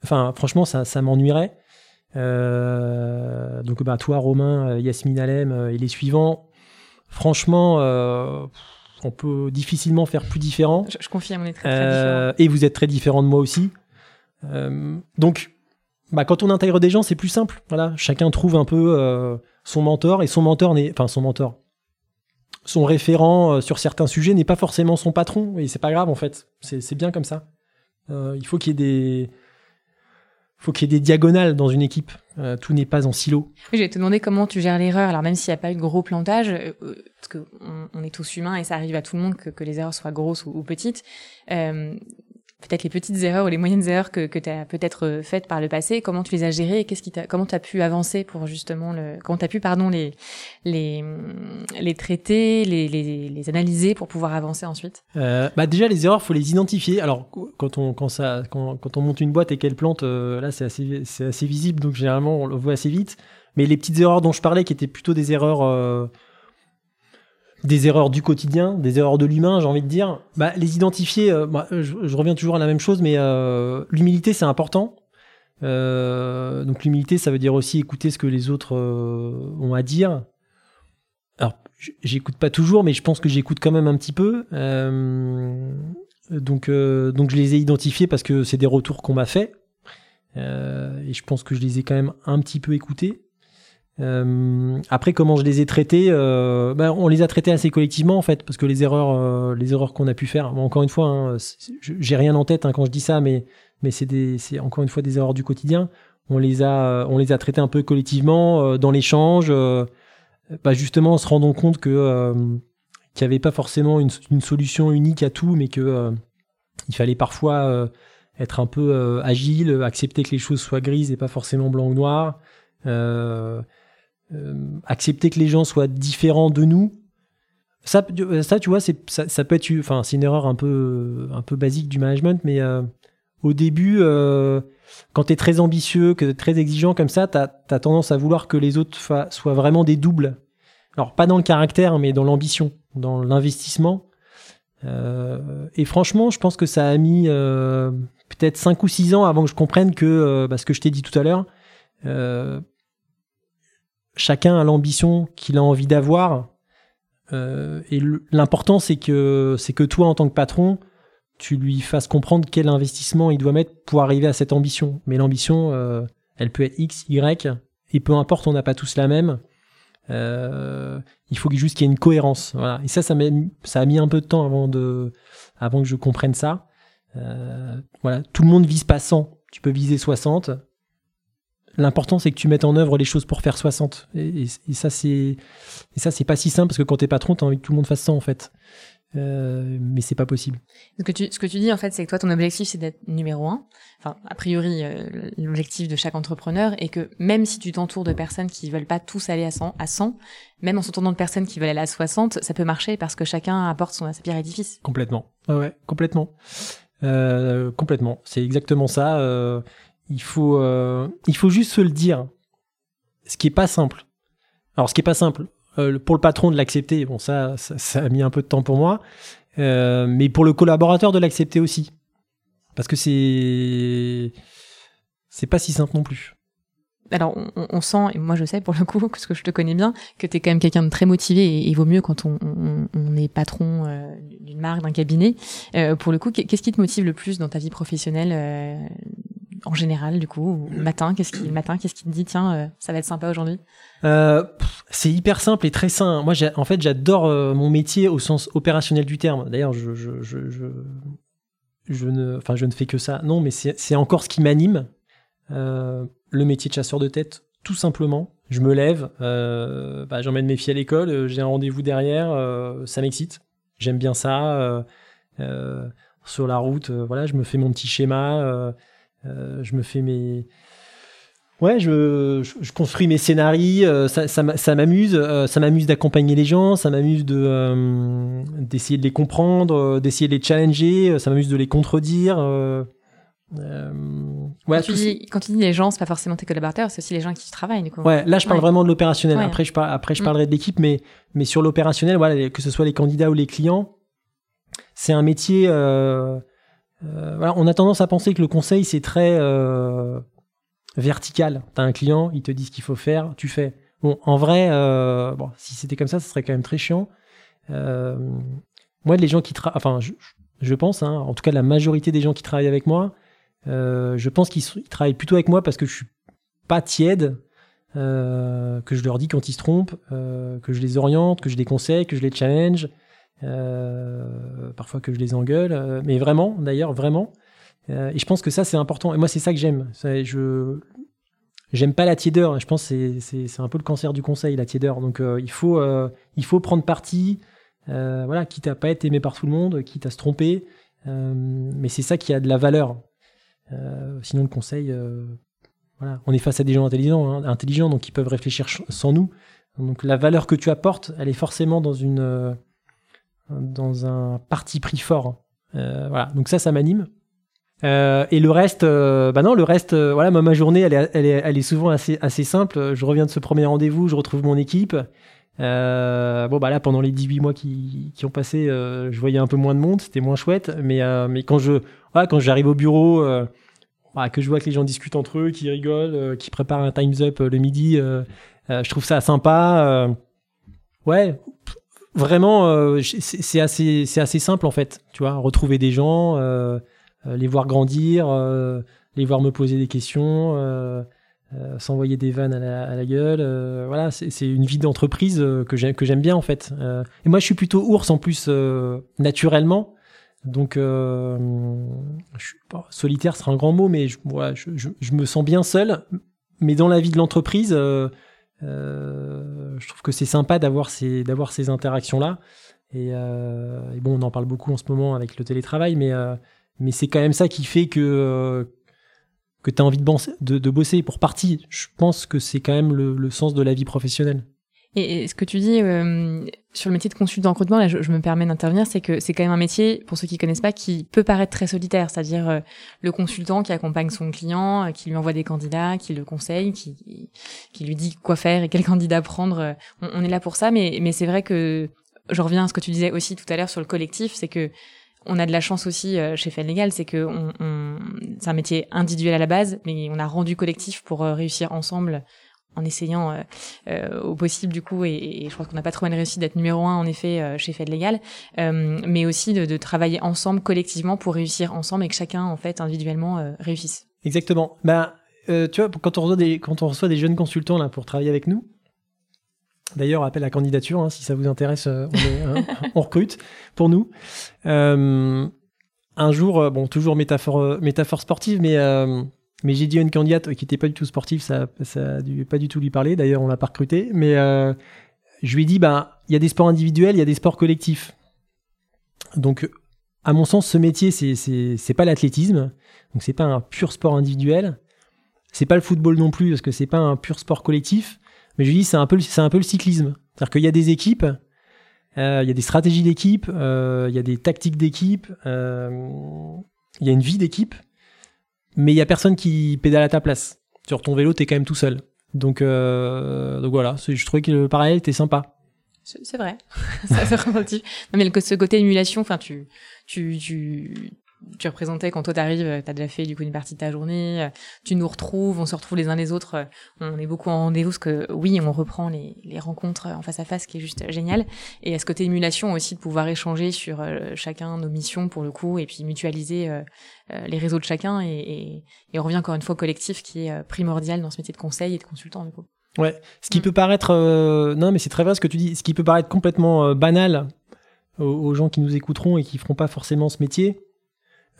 Enfin, franchement, ça, ça m'ennuierait. donc, bah, toi, Romain, Yasmine Alem et les suivants, franchement, on peut difficilement faire plus différent. Je, confirme, on est très, très différents. Et vous êtes très différents de moi aussi. donc, bah, quand on intègre des gens, c'est plus simple. Voilà, chacun trouve un peu euh, son mentor et son mentor n'est, enfin son mentor, son référent euh, sur certains sujets n'est pas forcément son patron et c'est pas grave en fait. C'est bien comme ça. Euh, il faut qu'il y ait des faut qu'il y ait des diagonales dans une équipe. Euh, tout n'est pas en silo. je vais te demander comment tu gères l'erreur. Alors même s'il n'y a pas eu de gros plantage, parce que on, est tous humains et ça arrive à tout le monde que, que les erreurs soient grosses ou petites. Peut-être les petites erreurs ou les moyennes erreurs que, que tu as peut-être euh, faites par le passé, comment tu les as gérées et qu'est-ce qui comment tu as pu avancer pour justement le, comment tu as pu, pardon, les, les, les traiter, les, les, les analyser pour pouvoir avancer ensuite? Euh, bah Déjà, les erreurs, faut les identifier. Alors, quand on, quand ça, quand, quand on monte une boîte et qu'elle plante, euh, là, c'est assez, c'est assez visible, donc généralement, on le voit assez vite. Mais les petites erreurs dont je parlais, qui étaient plutôt des erreurs des erreurs du quotidien, des erreurs de l'humain, j'ai envie de dire, bah, les identifier, euh, je, reviens toujours à la même chose, mais euh, l'humilité, c'est important. Euh, donc l'humilité, ça veut dire aussi écouter ce que les autres ont à dire. Alors, j'écoute pas toujours, mais je pense que j'écoute quand même un petit peu. donc, donc je les ai identifiés parce que c'est des retours qu'on m'a fait. et je pense que je les ai quand même un petit peu écoutés. Euh, après, comment je les ai traités euh, ben, On les a traités assez collectivement en fait, parce que les erreurs, euh, les erreurs qu'on a pu faire. encore une fois, hein, j'ai rien en tête hein, quand je dis ça, mais mais c'est encore une fois des erreurs du quotidien. On les a, on les a traitées un peu collectivement euh, dans l'échange, bah, justement en se rendant compte que qu'il n'y avait pas forcément une, solution unique à tout, mais que il fallait parfois être un peu agile, accepter que les choses soient grises et pas forcément blanc ou noir. Euh, euh, accepter que les gens soient différents de nous. Ça, ça tu vois, c'est, ça, peut être, enfin, c'est une erreur un peu, un peu basique du management, mais euh, au début, euh, quand tu es très ambitieux, que très exigeant comme ça, tu as, tendance à vouloir que les autres soient vraiment des doubles. Alors, pas dans le caractère, mais dans l'ambition, dans l'investissement. Euh, et franchement, je pense que ça a mis euh, peut-être 5 ou 6 ans avant que je comprenne que, bah, ce que je t'ai dit tout à l'heure, chacun a l'ambition qu'il a envie d'avoir. Euh, et l'important, c'est que, c'est que toi, en tant que patron, tu lui fasses comprendre quel investissement il doit mettre pour arriver à cette ambition. Mais l'ambition, euh, elle peut être X, Y, et peu importe, on n'a pas tous la même. Euh, il faut juste qu'il y ait une cohérence. Voilà. Et ça, ça, ça a mis un peu de temps avant, de, avant que je comprenne ça. voilà. Tout le monde vise pas 100. Tu peux viser 60. L'important, c'est que tu mettes en œuvre les choses pour faire 60. Et, ça, c'est, et ça, c'est pas si simple parce que quand t'es patron, t'as envie que tout le monde fasse ça, en fait. Euh, mais c'est pas possible. Ce que tu, ce que tu dis, en fait, c'est que toi, ton objectif, c'est d'être numéro un. Enfin, a priori, euh, l'objectif de chaque entrepreneur est que même si tu t'entoures de personnes qui veulent pas tous aller à 100, à 100, même en s'entourant de personnes qui veulent aller à 60, ça peut marcher parce que chacun apporte son, sa pierre édifice. Complètement. Ouais, ouais, complètement. Euh, complètement. C'est exactement ça. Il faut, euh, il faut juste se le dire. Ce qui est pas simple. Alors, ce qui est pas simple, euh, pour le patron de l'accepter, bon, ça, ça, a mis un peu de temps pour moi, euh, mais pour le collaborateur de l'accepter aussi. Parce que c'est, c'est pas si simple non plus. Alors, on, sent, et moi je sais pour le coup, parce que je te connais bien, que tu es quand même quelqu'un de très motivé et il vaut mieux quand on, on, est patron d'une marque, d'un cabinet. Pour le coup, qu'est-ce qui te motive le plus dans ta vie professionnelle en général, du coup, le matin, qu'est-ce qui, le matin, qu'est-ce qui te dit, tiens, euh, ça va être sympa aujourd'hui? Euh, C'est hyper simple et très sain. Moi, en fait, j'adore euh, mon métier au sens opérationnel du terme. D'ailleurs, je, je, je, je, je ne, enfin, je ne fais que ça. Non, mais c'est encore ce qui m'anime. le métier de chasseur de tête, tout simplement. Je me lève, bah, j'emmène mes filles à l'école, j'ai un rendez-vous derrière, ça m'excite. J'aime bien ça. sur la route, voilà, je me fais mon petit schéma. Euh, je me fais mes. Ouais, je, je, construis mes scénarios, euh, ça, ça, m'amuse, euh, ça m'amuse d'accompagner les gens, ça m'amuse de d'essayer de les comprendre, d'essayer de les challenger, ça m'amuse de les contredire. ouais, quand, tu dis, quand tu dis les gens, c'est pas forcément tes collaborateurs, c'est aussi les gens qui travaillent. Du coup. Ouais, là je parle vraiment de l'opérationnel. Après, je, après je mm. parlerai de l'équipe, mais mais sur l'opérationnel, voilà, que ce soit les candidats ou les clients, c'est un métier. Euh, voilà, on a tendance à penser que le conseil, c'est très euh, vertical. Tu as un client, il te dit ce qu'il faut faire, tu fais. Bon, en vrai, euh, si c'était comme ça, ce serait quand même très chiant. moi, les gens qui travaillent, enfin, je, pense, hein, en tout cas la majorité des gens qui travaillent avec moi, je pense qu'ils travaillent plutôt avec moi parce que je suis pas tiède, que je leur dis quand ils se trompent, que je les oriente, que je les conseille, que je les challenge, euh, parfois que je les engueule, euh, mais vraiment, d'ailleurs, vraiment. et je pense que ça, c'est important. Et moi, c'est ça que j'aime. Je j'aime pas la tiédeur. Je pense que c'est un peu le cancer du conseil, la tiédeur. Donc, il, faut, il faut prendre parti, voilà, quitte à pas être aimé par tout le monde, quitte à se tromper. mais c'est ça qui a de la valeur. sinon, le conseil, voilà, on est face à des gens intelligents, hein, intelligents, donc ils peuvent réfléchir sans nous. Donc la valeur que tu apportes, elle est forcément dans une euh, dans un parti pris fort. Euh, voilà, donc ça, ça m'anime. Euh, et le reste, bah non, le reste, voilà, ma journée, elle est, elle est, souvent assez, assez simple. Je reviens de ce premier rendez-vous, je retrouve mon équipe. bon, bah là, pendant les 18 mois qui, qui ont passé, je voyais un peu moins de monde, c'était moins chouette. Mais, mais quand je, quand j'arrive au bureau, que je vois que les gens discutent entre eux, qui rigolent, qui préparent un Time's Up le midi, euh, je trouve ça sympa. Euh, ouais, vraiment, euh, c'est assez, c'est assez simple en fait. Tu vois, retrouver des gens, les voir grandir, les voir me poser des questions. s'envoyer des vannes à la, gueule. voilà, c'est une vie d'entreprise que j'aime que j'aime bien en fait. et moi, je suis plutôt ours en plus naturellement. Donc, je suis, solitaire sera un grand mot, mais je, voilà, je, je, me sens bien seul. Mais dans la vie de l'entreprise, euh, je trouve que c'est sympa d'avoir ces, d'avoir ces interactions-là. Euh, et, bon, on en parle beaucoup en ce moment avec le télétravail, mais, euh, mais c'est quand même ça qui fait que, que tu as envie de, de, bosser pour partie. Je pense que c'est quand même le sens de la vie professionnelle. Et, ce que tu dis euh, sur le métier de consultant recrutement, là, je, me permets d'intervenir, c'est que c'est quand même un métier, pour ceux qui connaissent pas, qui peut paraître très solitaire, c'est-à-dire euh, le consultant qui accompagne son client, euh, qui lui envoie des candidats, qui le conseille, qui, qui lui dit quoi faire et quel candidat prendre. On, on est là pour ça, mais, mais c'est vrai que je reviens à ce que tu disais aussi tout à l'heure sur le collectif, c'est que on a de la chance aussi chez Fed Legal, c'est que on, on, c'est un métier individuel à la base, mais on a rendu collectif pour réussir ensemble en essayant euh, euh, au possible du coup et, je crois qu'on n'a pas trop mal réussi d'être numéro un en effet euh, chez Fed Legal mais aussi de, travailler ensemble collectivement pour réussir ensemble et que chacun en fait individuellement réussisse exactement bah tu vois quand on reçoit des quand on reçoit des jeunes consultants là pour travailler avec nous D'ailleurs, appel à candidature, hein, si ça vous intéresse, on, hein, on, recrute pour nous. un jour, bon, toujours métaphore, métaphore sportive, mais mais j'ai dit une candidate qui n'était pas du tout sportive, ça, ça a dû pas du tout lui parler. D'ailleurs, on l'a pas recruté. Mais euh, je lui ai dit, ben, il y a des sports individuels, il y a des sports collectifs. Donc, à mon sens, ce métier, c'est pas l'athlétisme. Donc, c'est pas un pur sport individuel. C'est pas le football non plus, parce que c'est pas un pur sport collectif. Mais je lui un peu, c'est un peu le cyclisme. C'est-à-dire qu'il y a des équipes, euh, il y a des stratégies d'équipe, euh, il y a des tactiques d'équipe, il y a une vie d'équipe mais il y a personne qui pédale à ta place. Sur ton vélo, t'es quand même tout seul. Donc, euh, donc voilà, je trouvais que le parallèle était sympa. C'est vrai, c'est relatif. Non, mais ce côté émulation, enfin, tu, tu, tu, tu représentais quand toi t'arrives, euh, t'as déjà fait du coup une partie de ta journée, euh, tu nous retrouves, on se retrouve les uns les autres, euh, on est beaucoup en rendez-vous parce que oui, on reprend les, les rencontres en face à face, qui est juste génial. Et à ce côté émulation aussi de pouvoir échanger sur chacun nos missions pour le coup et puis mutualiser les réseaux de chacun et, et, on revient encore une fois au collectif qui est primordial dans ce métier de conseil et de consultant du coup. Ouais, ce qui mm. peut paraître non mais c'est très vrai ce que tu dis, ce qui peut paraître complètement banal aux, aux gens qui nous écouteront et qui feront pas forcément ce métier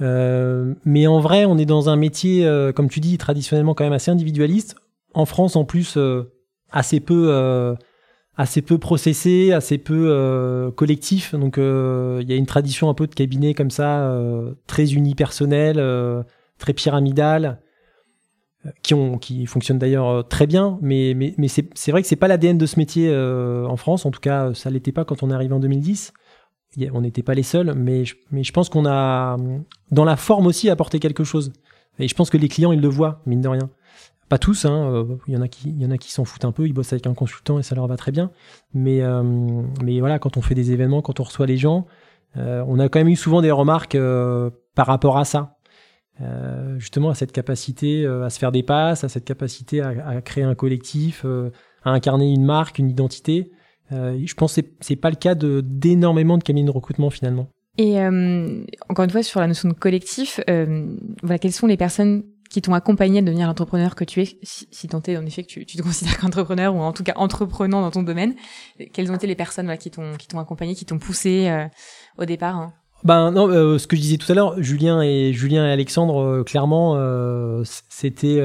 euh, mais en vrai, on est dans un métier, euh, comme tu dis, traditionnellement quand même assez individualiste. En France, en plus, euh, assez peu, assez peu processé, assez peu collectif. Donc, il y a une tradition un peu de cabinet comme ça, très unipersonnel, très pyramidal, qui ont, qui fonctionne d'ailleurs très bien. Mais, mais, mais c'est vrai que c'est pas l'ADN de ce métier en France. En tout cas, ça l'était pas quand on est arrivé en 2010 on n'était pas les seuls, mais je, mais je pense qu'on a, dans la forme aussi, apporté quelque chose. Et je pense que les clients, ils le voient, mine de rien. Pas tous, hein, euh, il y en a qui, s'en foutent un peu, ils bossent avec un consultant et ça leur va très bien. Mais, euh, voilà, quand on fait des événements, quand on reçoit les gens, euh, on a quand même eu souvent des remarques par rapport à ça. justement, à cette capacité à se faire des passes, à cette capacité à créer un collectif, à incarner une marque, une identité. Euh, je pense que c'est pas le cas de d'énormément de cabinets de recrutement finalement. Et euh, encore une fois sur la notion de collectif, euh, voilà, quelles sont les personnes qui t'ont accompagné à devenir l'entrepreneur que tu es, si, si tant est en effet que tu, tu te considères qu'entrepreneur ou en tout cas entreprenant dans ton domaine, quelles ont été les personnes voilà, qui t'ont qui t'ont accompagné, qui t'ont poussé au départ hein? Ben non, euh, ce que je disais tout à l'heure, Julien et Julien et Alexandre, euh, clairement, c'était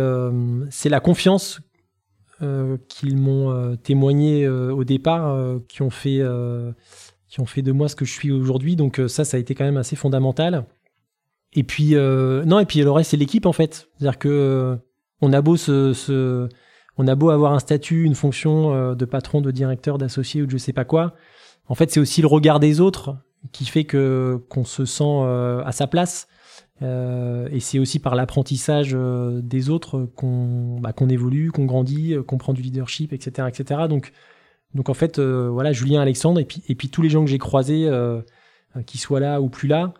c'est la confiance euh, qu'ils m'ont euh, témoigné euh, au départ, qui ont fait qui ont fait de moi ce que je suis aujourd'hui. Donc ça, ça a été quand même assez fondamental. Et puis non, et puis le reste c'est l'équipe en fait. C'est-à-dire que on a beau se, a beau avoir un statut, une fonction de patron, de directeur, d'associé ou de je sais pas quoi. En fait, c'est aussi le regard des autres qui fait que qu'on se sent à sa place. Euh, et c'est aussi par l'apprentissage euh, des autres qu'on bah, qu'on évolue, qu'on grandit, euh, qu'on prend du leadership, etc., etc. Donc donc en fait, voilà, Julien, Alexandre et puis et puis tous les gens que j'ai croisés, qu'ils soient là ou plus là,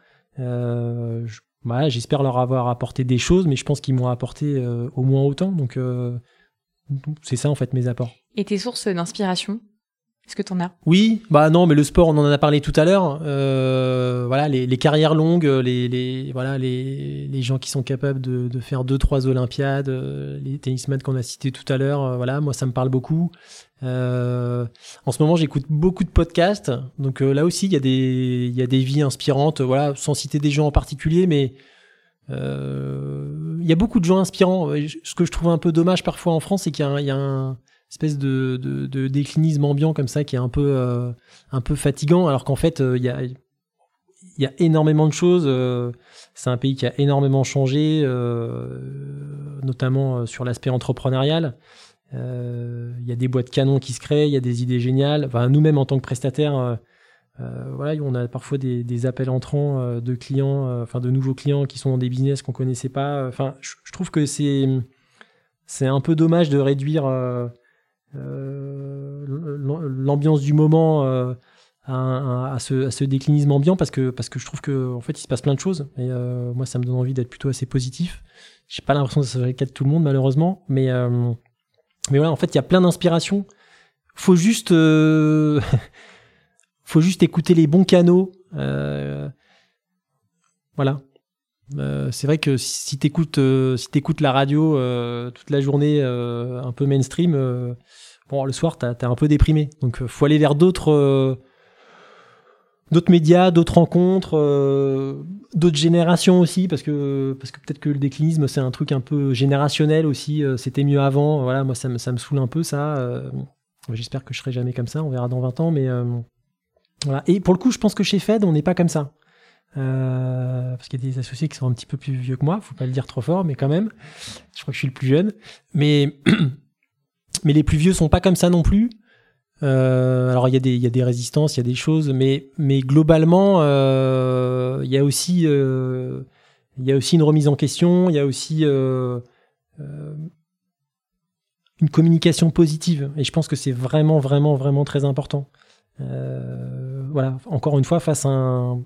j'espère leur avoir apporté des choses, mais je pense qu'ils m'ont apporté au moins autant. Donc, c'est ça en fait mes apports. Et tes sources d'inspiration? Est-ce que t'en as Oui, bah non, mais le sport, on en a parlé tout à l'heure. Euh, voilà, les, carrières longues, les, les voilà, les, gens qui sont capables de, faire deux, trois Olympiades, euh, les tennismen qu'on a cités tout à l'heure. euh, voilà, moi, ça me parle beaucoup. Euh, en ce moment, j'écoute beaucoup de podcasts. Donc euh, là aussi, il y a des, vies inspirantes. Voilà, sans citer des gens en particulier, mais euh, il y a beaucoup de gens inspirants. Euh, Ce que je trouve un peu dommage parfois en France, c'est qu'il y a un espèce de, déclinisme ambiant comme ça qui est un peu, euh, un peu fatigant, alors qu'en fait, euh, il y, a, y a énormément de choses. euh, c'est un pays qui a énormément changé, notamment sur l'aspect entrepreneurial. Il y a des boîtes canons qui se créent, il y a des idées géniales. Enfin, nous-mêmes, en tant que prestataires, voilà, on a parfois des, des appels entrants de clients, enfin de nouveaux clients qui sont dans des business qu'on connaissait pas. Enfin, je, trouve que c'est c'est un peu dommage de réduire l'ambiance du moment euh, à, un- à ce, à ce déclinisme ambiant parce que parce que je trouve que en fait il se passe plein de choses et euh, moi ça me donne envie d'être plutôt assez positif. J'ai pas l'impression que ça soit le cas de tout le monde malheureusement, mais euh, mais voilà en fait il y a plein d'inspirations. Faut juste euh, faut juste écouter les bons canaux. euh, voilà. Euh, c'est vrai que si t'écoutes euh, si t'écoutes la radio euh, toute la journée euh, un peu mainstream, bon le soir t'es un peu déprimé. Donc faut aller vers d'autres d'autres médias, d'autres rencontres, d'autres générations aussi parce que parce que peut-être que le déclinisme c'est un truc un peu générationnel aussi. C'était mieux avant. Voilà, moi ça me ça me saoule un peu ça. J'espère que je serai jamais comme ça. On verra dans 20 ans, mais voilà. Et pour le coup, je pense que chez Fed, on n'est pas comme ça. Euh, parce qu'il y a des associés qui sont un petit peu plus vieux que moi, faut pas le dire trop fort, mais quand même, je crois que je suis le plus jeune. Mais, mais les plus vieux sont pas comme ça non plus. Euh, alors il y, a des, résistances, il y a des choses, mais, mais globalement, euh, il y a aussi, il y a aussi une remise en question, il y a aussi une communication positive. Et je pense que c'est vraiment, vraiment, vraiment très important. Voilà, encore une fois, face à un,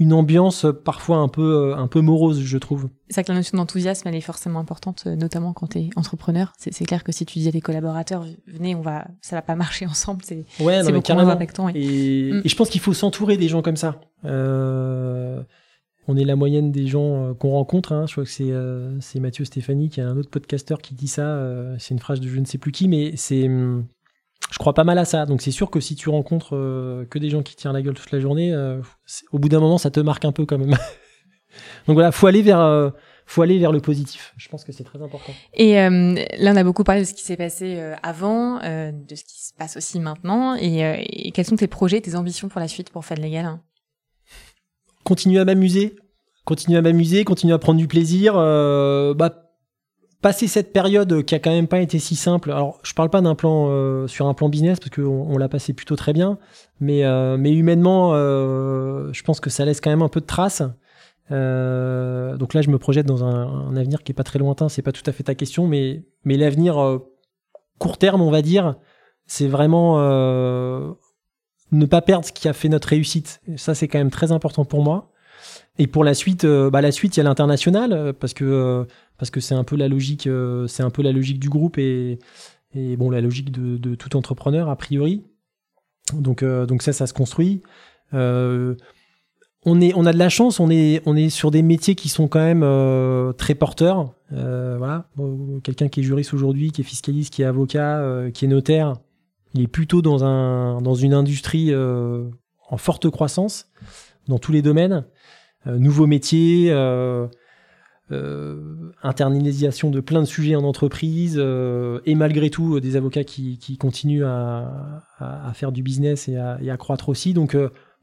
une ambiance parfois un peu, un peu morose, je trouve. C'est vrai que la notion d'enthousiasme, elle est forcément importante, euh, notamment quand tu es entrepreneur. C'est clair que si tu dis à tes collaborateurs, venez, on va, ça va pas marcher ensemble, c'est Ouais, beaucoup moins impactant. Et, Mm. et je pense qu'il faut s'entourer des gens comme ça. Euh, on est la moyenne des gens euh, qu'on rencontre. hein. Je crois que c'est euh, c'est Mathieu Stéphanie, qui est un autre podcasteur, qui dit ça. euh, c'est une phrase de je ne sais plus qui, mais c'est. Je crois pas mal à ça. Donc c'est sûr que si tu rencontres euh, que des gens qui tirent la gueule toute la journée, euh, au bout d'un moment, ça te marque un peu quand même. Donc voilà, faut aller vers, euh, faut aller vers le positif. Je pense que c'est très important. Et là, on a beaucoup parlé de ce qui s'est passé avant, de ce qui se passe aussi maintenant. Et, et quels sont tes projets, tes ambitions pour la suite pour Fed Légal hein continuer à m'amuser, continuer à m'amuser, continuer à prendre du plaisir. bah, passer cette période qui a quand même pas été si simple. Alors, je parle pas d'un plan euh, sur un plan business parce qu'on on, l'a passé plutôt très bien, mais euh, mais humainement, euh, je pense que ça laisse quand même un peu de traces. Euh, donc là, je me projette dans un, un avenir qui est pas très lointain. C'est pas tout à fait ta question, mais mais l'avenir euh, court terme, on va dire, c'est vraiment euh, ne pas perdre ce qui a fait notre réussite. Ça, c'est quand même très important pour moi. Et pour la suite, euh, bah, la suite, il y a l'international euh, parce que euh, parce que c'est un peu la logique, c'est un peu la logique du groupe et et bon la logique de, tout entrepreneur a priori. Donc donc ça, ça se construit. On est on a de la chance, on est on est sur des métiers qui sont quand même très porteurs. Voilà, quelqu'un qui est juriste aujourd'hui, qui est fiscaliste, qui est avocat, qui est notaire, il est plutôt dans un dans une industrie en forte croissance. dans tous les domaines, nouveaux métiers, internalisation de plein de sujets en entreprise, et malgré tout des avocats qui, continuent à, faire du business et à, croître aussi. Donc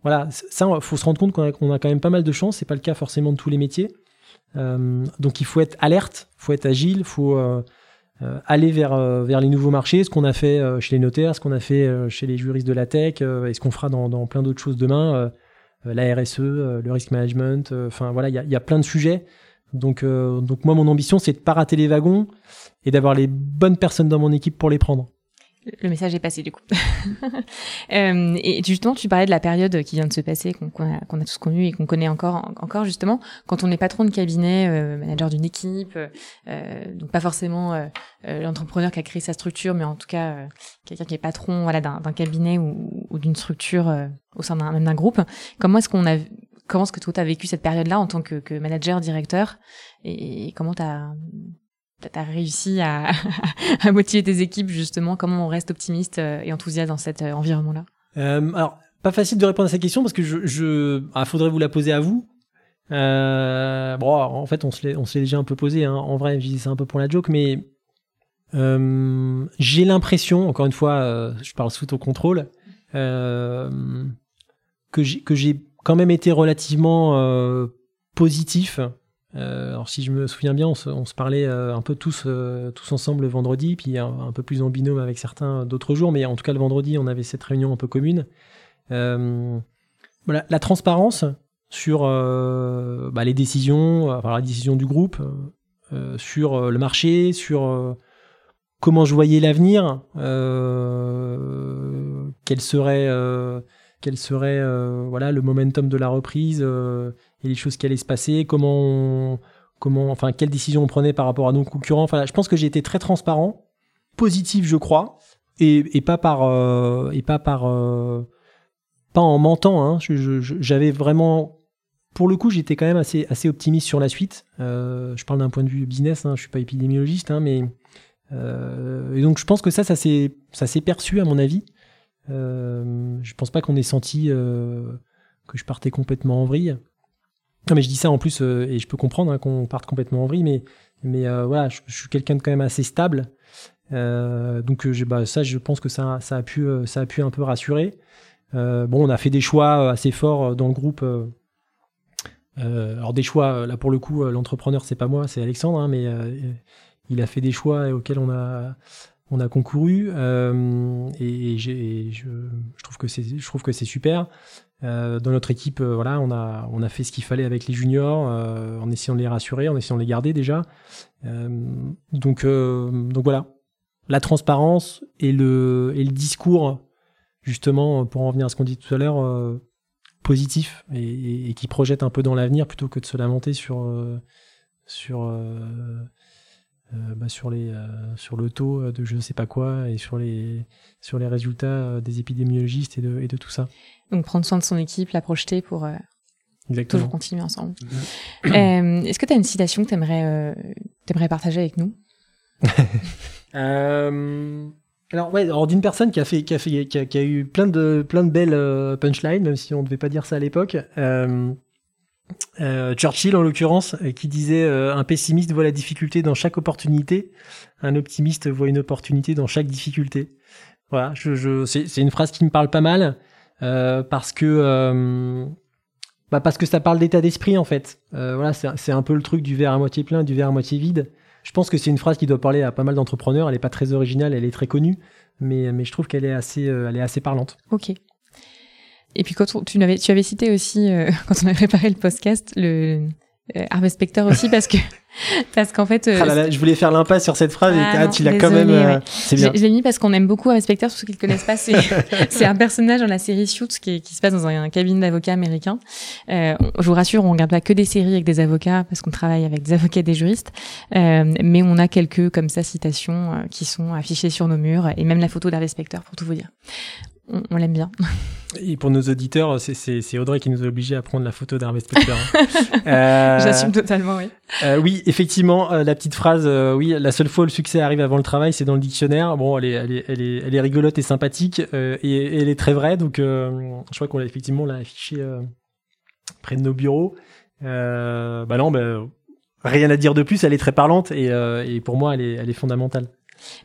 voilà, ça, il faut se rendre compte qu'on a, quand même pas mal de chance. C'est pas le cas forcément de tous les métiers. donc il faut être alerte, faut être agile, faut euh, aller vers, euh, les nouveaux marchés, ce qu'on a fait euh, chez les notaires, ce qu'on a fait chez les juristes de la tech, et ce qu'on fera dans, plein d'autres choses demain, la RSE, le risk management, enfin voilà, il y a, y a, plein de sujets. Donc, donc moi, mon ambition, c'est de pas rater les wagons et d'avoir les bonnes personnes dans mon équipe pour les prendre. Le message est passé du coup. euh, et justement, tu parlais de la période qui vient de se passer, qu'on a, tous connue et qu'on connaît encore, encore justement, quand on est patron de cabinet, euh, manager d'une équipe, euh, donc pas forcément l'entrepreneur qui a créé sa structure, mais en tout cas quelqu'un qui est patron, voilà, d'un cabinet ou, d'une structure au sein même d'un groupe. Comment est-ce qu'on a Comment est-ce que toi t'as vécu cette période-là en tant que, manager, directeur, et comment t'as tu as réussi à, motiver tes équipes justement Comment on reste optimiste euh, et enthousiaste dans cet euh, environnement-là? Euh, Alors, pas facile de répondre à cette question parce que je. Ah, faudrait vous la poser à vous. Bon, en fait, on se l'est déjà un peu posé. Hein. En vrai, ça un peu pour la joke, mais j'ai l'impression, encore une fois, je parle sous ton contrôle, que j'ai quand même été relativement positif euh, alors si je me souviens bien, on se, parlait euh, un peu tous, euh, tous ensemble le vendredi, puis un, peu plus en binôme avec certains d'autres jours, mais en tout cas le vendredi, on avait cette réunion un peu commune. voilà, la transparence sur bah, les décisions, la décision du groupe, sur le marché, sur comment je voyais l'avenir, quel serait, quel serait voilà le momentum de la reprise les choses qui allaient se passer, comment, comment, enfin, quelles décisions on prenait par rapport à nos concurrents. Enfin, je pense que j'ai été très transparent, positif, je crois, et, pas par, euh, et pas par, euh, pas en mentant. Hein. J'avais vraiment, pour le coup, j'étais quand même assez, assez optimiste sur la suite. Euh, je parle d'un point de vue business, hein, je suis pas épidémiologiste, hein, mais et donc je pense que ça, ça s'est, perçu à mon avis. je pense pas qu'on ait senti que je partais complètement en vrille. Non, mais je dis ça en plus, euh, et je peux comprendre hein, qu'on parte complètement en vrille, mais, mais euh, voilà, je, suis quelqu'un de quand même assez stable. Euh, donc bah, ça, je pense que ça, ça, a pu, ça a pu un peu rassurer. bon, on a fait des choix assez forts dans le groupe. alors des choix, là pour le coup, l'entrepreneur c'est pas moi, c'est Alexandre, hein, mais il a fait des choix auxquels on a, on a concouru et, je trouve que c'est super. Euh, dans notre équipe, euh, voilà, on a, on a fait ce qu'il fallait avec les juniors, euh, en essayant de les rassurer, en essayant de les garder déjà. donc, donc voilà, la transparence et le, et le discours, justement, pour en venir à ce qu'on dit tout à l'heure, positif et, et, qui projette un peu dans l'avenir plutôt que de se lamenter sur, sur bah, sur, les, euh, sur le taux de je ne sais pas quoi et sur les, sur les résultats euh, des épidémiologistes et de, et de tout ça. Donc prendre soin de son équipe, la projeter pour toujours continuer ensemble. Mm-hmm. Est-ce que tu as une citation que tu aimerais, aimerais, partager avec nous? Alors ouais, alors d'une personne qui a fait, qui a fait, qui a, qui a, eu plein de, plein de belles punchlines, même si on ne devait pas dire ça à l'époque. Euh, euh, Churchill en l'occurrence, euh, qui disait euh, un pessimiste voit la difficulté dans chaque opportunité, un optimiste voit une opportunité dans chaque difficulté. Voilà, je, je c'est une phrase qui me parle pas mal parce que bah parce que ça parle d'état d'esprit en fait. voilà, c'est un peu le truc du verre à moitié plein, du verre à moitié vide. Je pense que c'est une phrase qui doit parler à pas mal d'entrepreneurs. Elle est pas très originale, elle est très connue, mais mais je trouve qu'elle est assez elle est assez parlante. Ok. Et puis quand tu, avais, tu avais cité aussi, euh, quand on a préparé le podcast, le euh, Harvey Specter aussi, parce que parce qu'en fait, euh, ah je voulais faire l'impasse sur cette phrase et ah tu l'as quand même. C'est bien. Je l'ai mis parce qu'on aime beaucoup Harvey Specter, pour ceux qui le connaissent pas. C'est un personnage dans la série Suits qui, qui se passe dans un, cabinet d'avocats américain. Je vous rassure, on regarde pas que des séries avec des avocats parce qu'on travaille avec des avocats et des juristes, mais on a quelques comme ça citations qui sont affichées sur nos murs et même la photo d'Harvey Specter pour tout vous dire on, l'aime bien. Et pour nos auditeurs, c'est Audrey qui nous a obligés à prendre la photo d'Harvey Specter. Hein. euh, J'assume totalement, oui. Euh, oui, effectivement, euh, la petite phrase, euh, oui, la seule fois où le succès arrive avant le travail, c'est dans le dictionnaire. Bon, elle est, elle est, elle est, elle est rigolote et sympathique, et, elle est très vraie. Donc, je crois qu'on l'a effectivement l'a affiché près de nos bureaux. bah non, bah, rien à dire de plus. Elle est très parlante et, et pour moi, elle est, elle est fondamentale.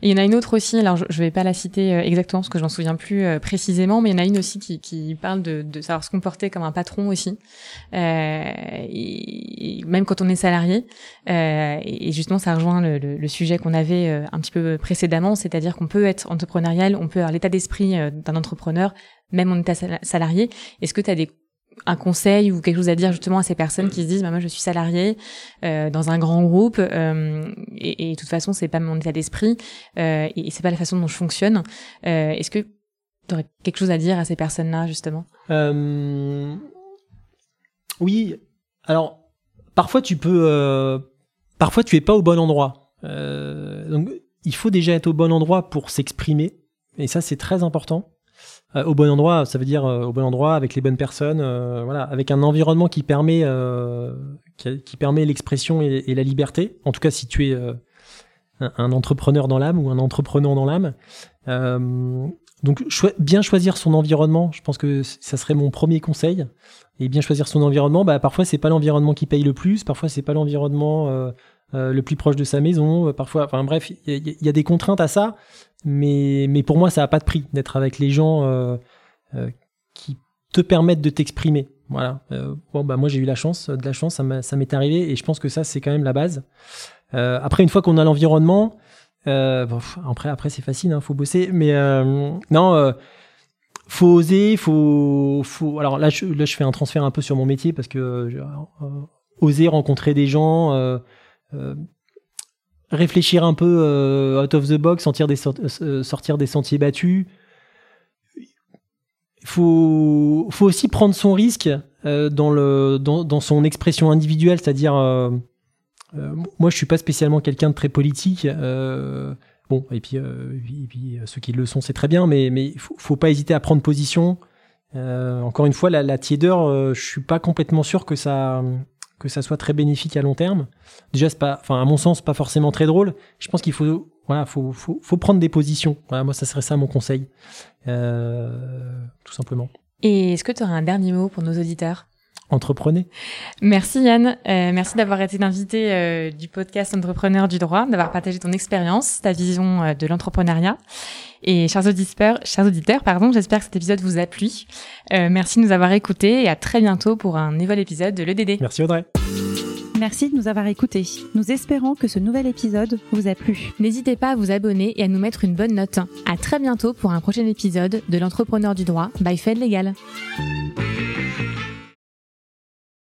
Et il y en a une autre aussi, alors je ne vais pas la citer euh, exactement parce que je m'en souviens plus euh, précisément, mais il y en a une aussi qui, qui parle de, de savoir se comporter comme un patron aussi, euh, et, même quand on est salarié. Euh, et justement, ça rejoint le, le, le sujet qu'on avait euh, un petit peu précédemment, c'est-à-dire qu'on peut être entrepreneurial, on peut avoir l'état d'esprit d'un entrepreneur, même en état salarié. Est-ce que tu as des un conseil ou quelque chose à dire justement à ces personnes qui se disent bah, moi je suis salarié euh, dans un grand groupe euh, et, et, de toute façon c'est pas mon état d'esprit euh, et, c'est pas la façon dont je fonctionne. Est-ce que tu aurais quelque chose à dire à ces personnes là justement oui. Alors parfois tu peux parfois tu es pas au bon endroit. Donc il faut déjà être au bon endroit pour s'exprimer et ça c'est très important euh, au bon endroit, ça veut dire euh, au bon endroit avec les bonnes personnes, euh, voilà, avec un environnement qui permet qui, permet l'expression et, la liberté. En tout cas, si tu es un, entrepreneur dans l'âme ou un entrepreneur dans l'âme. donc, bien choisir son environnement, je pense que ça serait mon premier conseil. Et bien choisir son environnement, bah, parfois c'est pas l'environnement qui paye le plus, parfois c'est pas l'environnement le plus proche de sa maison, parfois, enfin bref, il y, a des contraintes à ça mais, mais pour moi, ça n'a pas de prix d'être avec les gens euh, euh, qui te permettent de t'exprimer. Voilà. Euh, bah moi j'ai eu la chance, de la chance, ça m'est arrivé, et je pense que ça c'est quand même la base. Euh, après, une fois qu'on a l'environnement, euh, après, après c'est facile, hein, faut bosser, mais non, faut oser, faut, faut. Alors là je, là, je fais un transfert un peu sur mon métier parce que oser rencontrer des gens réfléchir un peu euh, out of the box, sortir des, euh, sortir des sentiers battus. Il faut, aussi prendre son risque euh, dans, son expression individuelle, c'est-à-dire, moi je suis pas spécialement quelqu'un de très politique. bon, et puis, et puis, ceux qui le sont, c'est très bien, mais mais faut, faut pas hésiter à prendre position. encore une fois, la, la tiédeur, je suis pas complètement sûr que ça que ça soit très bénéfique à long terme. Déjà, c'est pas, à mon sens, pas forcément très drôle. Je pense qu'il faut, voilà, faut, prendre des positions. Moi, ça serait ça mon conseil, euh, tout simplement. Et est-ce que tu aurais un dernier mot pour nos auditeurs? Entreprenez. Merci Yann, euh, merci d'avoir été l'invité euh, du podcast Entrepreneur du droit, d'avoir partagé ton expérience, ta vision euh, de l'entrepreneuriat. Et chers auditeurs, chers auditeurs, pardon, j'espère que cet épisode vous a plu. Euh, merci de nous avoir écoutés et à très bientôt pour un nouvel épisode de l'EDD. Merci Audrey. Merci de nous avoir écoutés. Nous espérons que ce nouvel épisode vous a plu. N'hésitez pas à vous abonner et à nous mettre une bonne note. À très bientôt pour un prochain épisode de l'entrepreneur du droit by Fed Legal.